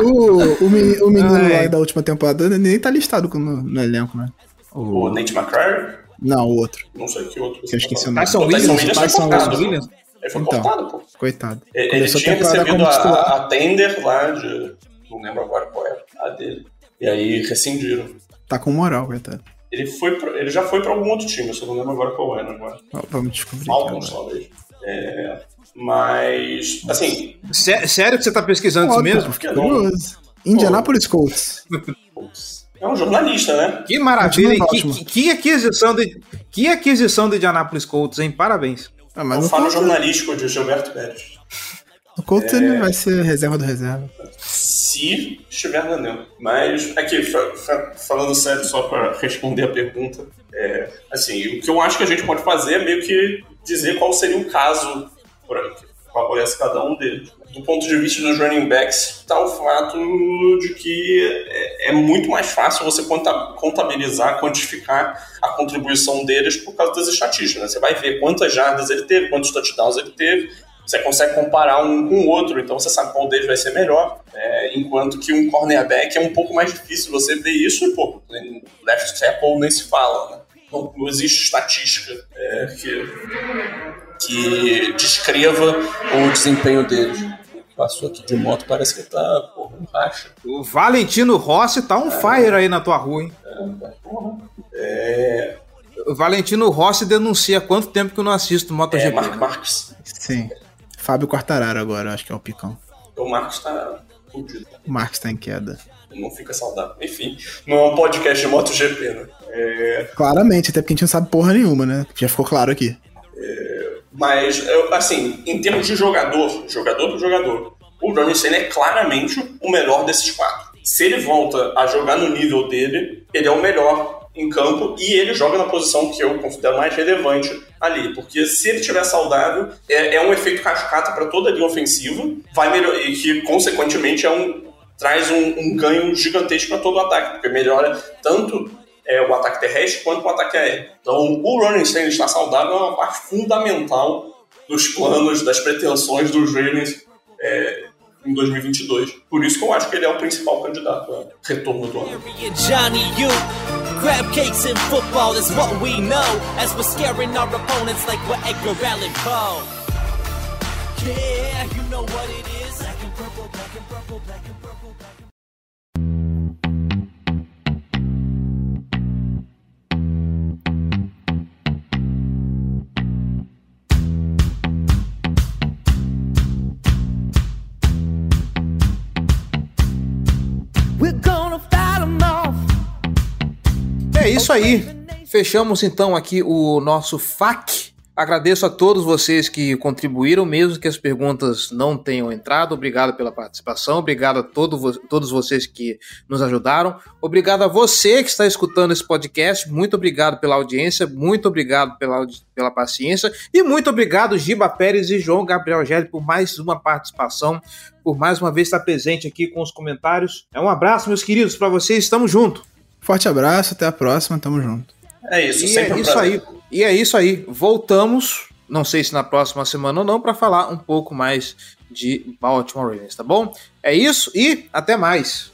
O, o, meni- o menino lá da última temporada nem tá listado no, no elenco, né? O Nate McCrary? Não, o outro. Não sei que outro. Que eu esqueci o o nome. Tyson O Williams, Tyson. Williams. Ele foi Então. cortado, pô. Coitado. Ele, ele Começou a tinha temporada recebido como a, a tender lá de. Não lembro agora qual era a dele. E aí rescindiram. Tá com moral, coitado. Ele, foi pra- ele já foi pra algum outro time, eu só não lembro agora qual era agora. Ó, Vamos descobrir Falcons, agora. talvez. É, mas, assim, Sé- Sério que você tá pesquisando isso Óbvio, mesmo? Fiquei curioso. Indianapolis Colts. é um jornalista, né? Que maravilha. Que, que, que aquisição de, que aquisição de Indianapolis Colts, hein? Parabéns. Ah, É mas o no faro Colts, jornalístico de Gilberto Pérez. No Colts ele vai ser reserva do reserva. Se estiver dando. Mas, aqui, fa- fa- falando sério, só para responder a pergunta, é, assim, o que eu acho que a gente pode fazer é meio que dizer qual seria o caso para que favorecesse cada um deles. Do ponto de vista dos running backs, está o fato de que é, é muito mais fácil você conta- contabilizar, quantificar a contribuição deles por causa das estatísticas. né? Você vai ver quantas jardas ele teve, quantos touchdowns ele teve, você consegue comparar um com o outro, então você sabe qual deles vai ser melhor. É, enquanto que um cornerback é um pouco mais difícil você ver isso, e pô, left tackle nem se fala, né? Não, não existe estatística é, que, que descreva o desempenho deles. Passou aqui de moto, parece que tá porra, um racha. O Valentino Rossi tá on fire aí na tua rua, hein? É, O Valentino Rossi denuncia quanto tempo que eu não assisto é MotoGP. Mark né? Marques. Sim. Fábio Quartararo agora, acho que é o picão. O Marcos tá fudido. O Marques tá em queda. Não fica saudável. Enfim, não é um podcast de MotoGP, né? É, Claramente, até porque a gente não sabe porra nenhuma, né? Já ficou claro aqui. Mas, eu, assim, em termos de jogador, jogador por jogador, o Ronnie Senna é claramente o melhor desses quatro. Se ele volta a jogar no nível dele, ele é o melhor em campo e ele joga na posição que eu considero mais relevante ali. Porque se ele estiver saudável, é, é um efeito cascata para toda a linha ofensiva, vai melhor, e que, consequentemente, é um, traz um, um ganho gigantesco para todo o ataque, porque melhora tanto é, o ataque terrestre quanto o ataque aéreo. Então, o Running Stanley estar saudável é uma parte fundamental dos planos, das pretensões dos Ravens é, em 2022. Por isso que eu acho que ele é o principal candidato a retorno do ano. Yeah, you know what it is. Isso aí. Fechamos então aqui o nosso FAQ. Agradeço a todos vocês que contribuíram, mesmo que as perguntas não tenham entrado. Obrigado pela participação. Obrigado a todo todos vocês que nos ajudaram. Obrigado a você que está escutando esse podcast. Muito obrigado pela audiência. Muito obrigado pela, pela paciência. E muito obrigado, Giba Pérez e João Gabriel Gelli, por mais uma participação. Por mais uma vez estar presente aqui com os comentários. É um abraço, meus queridos, para vocês. Estamos juntos. Forte abraço, até a próxima, tamo junto. É isso, E sempre é um isso prazer. aí. E é isso aí. Voltamos, não sei se na próxima semana ou não, para falar um pouco mais de Baltimore Ravens, tá bom? É isso e até mais.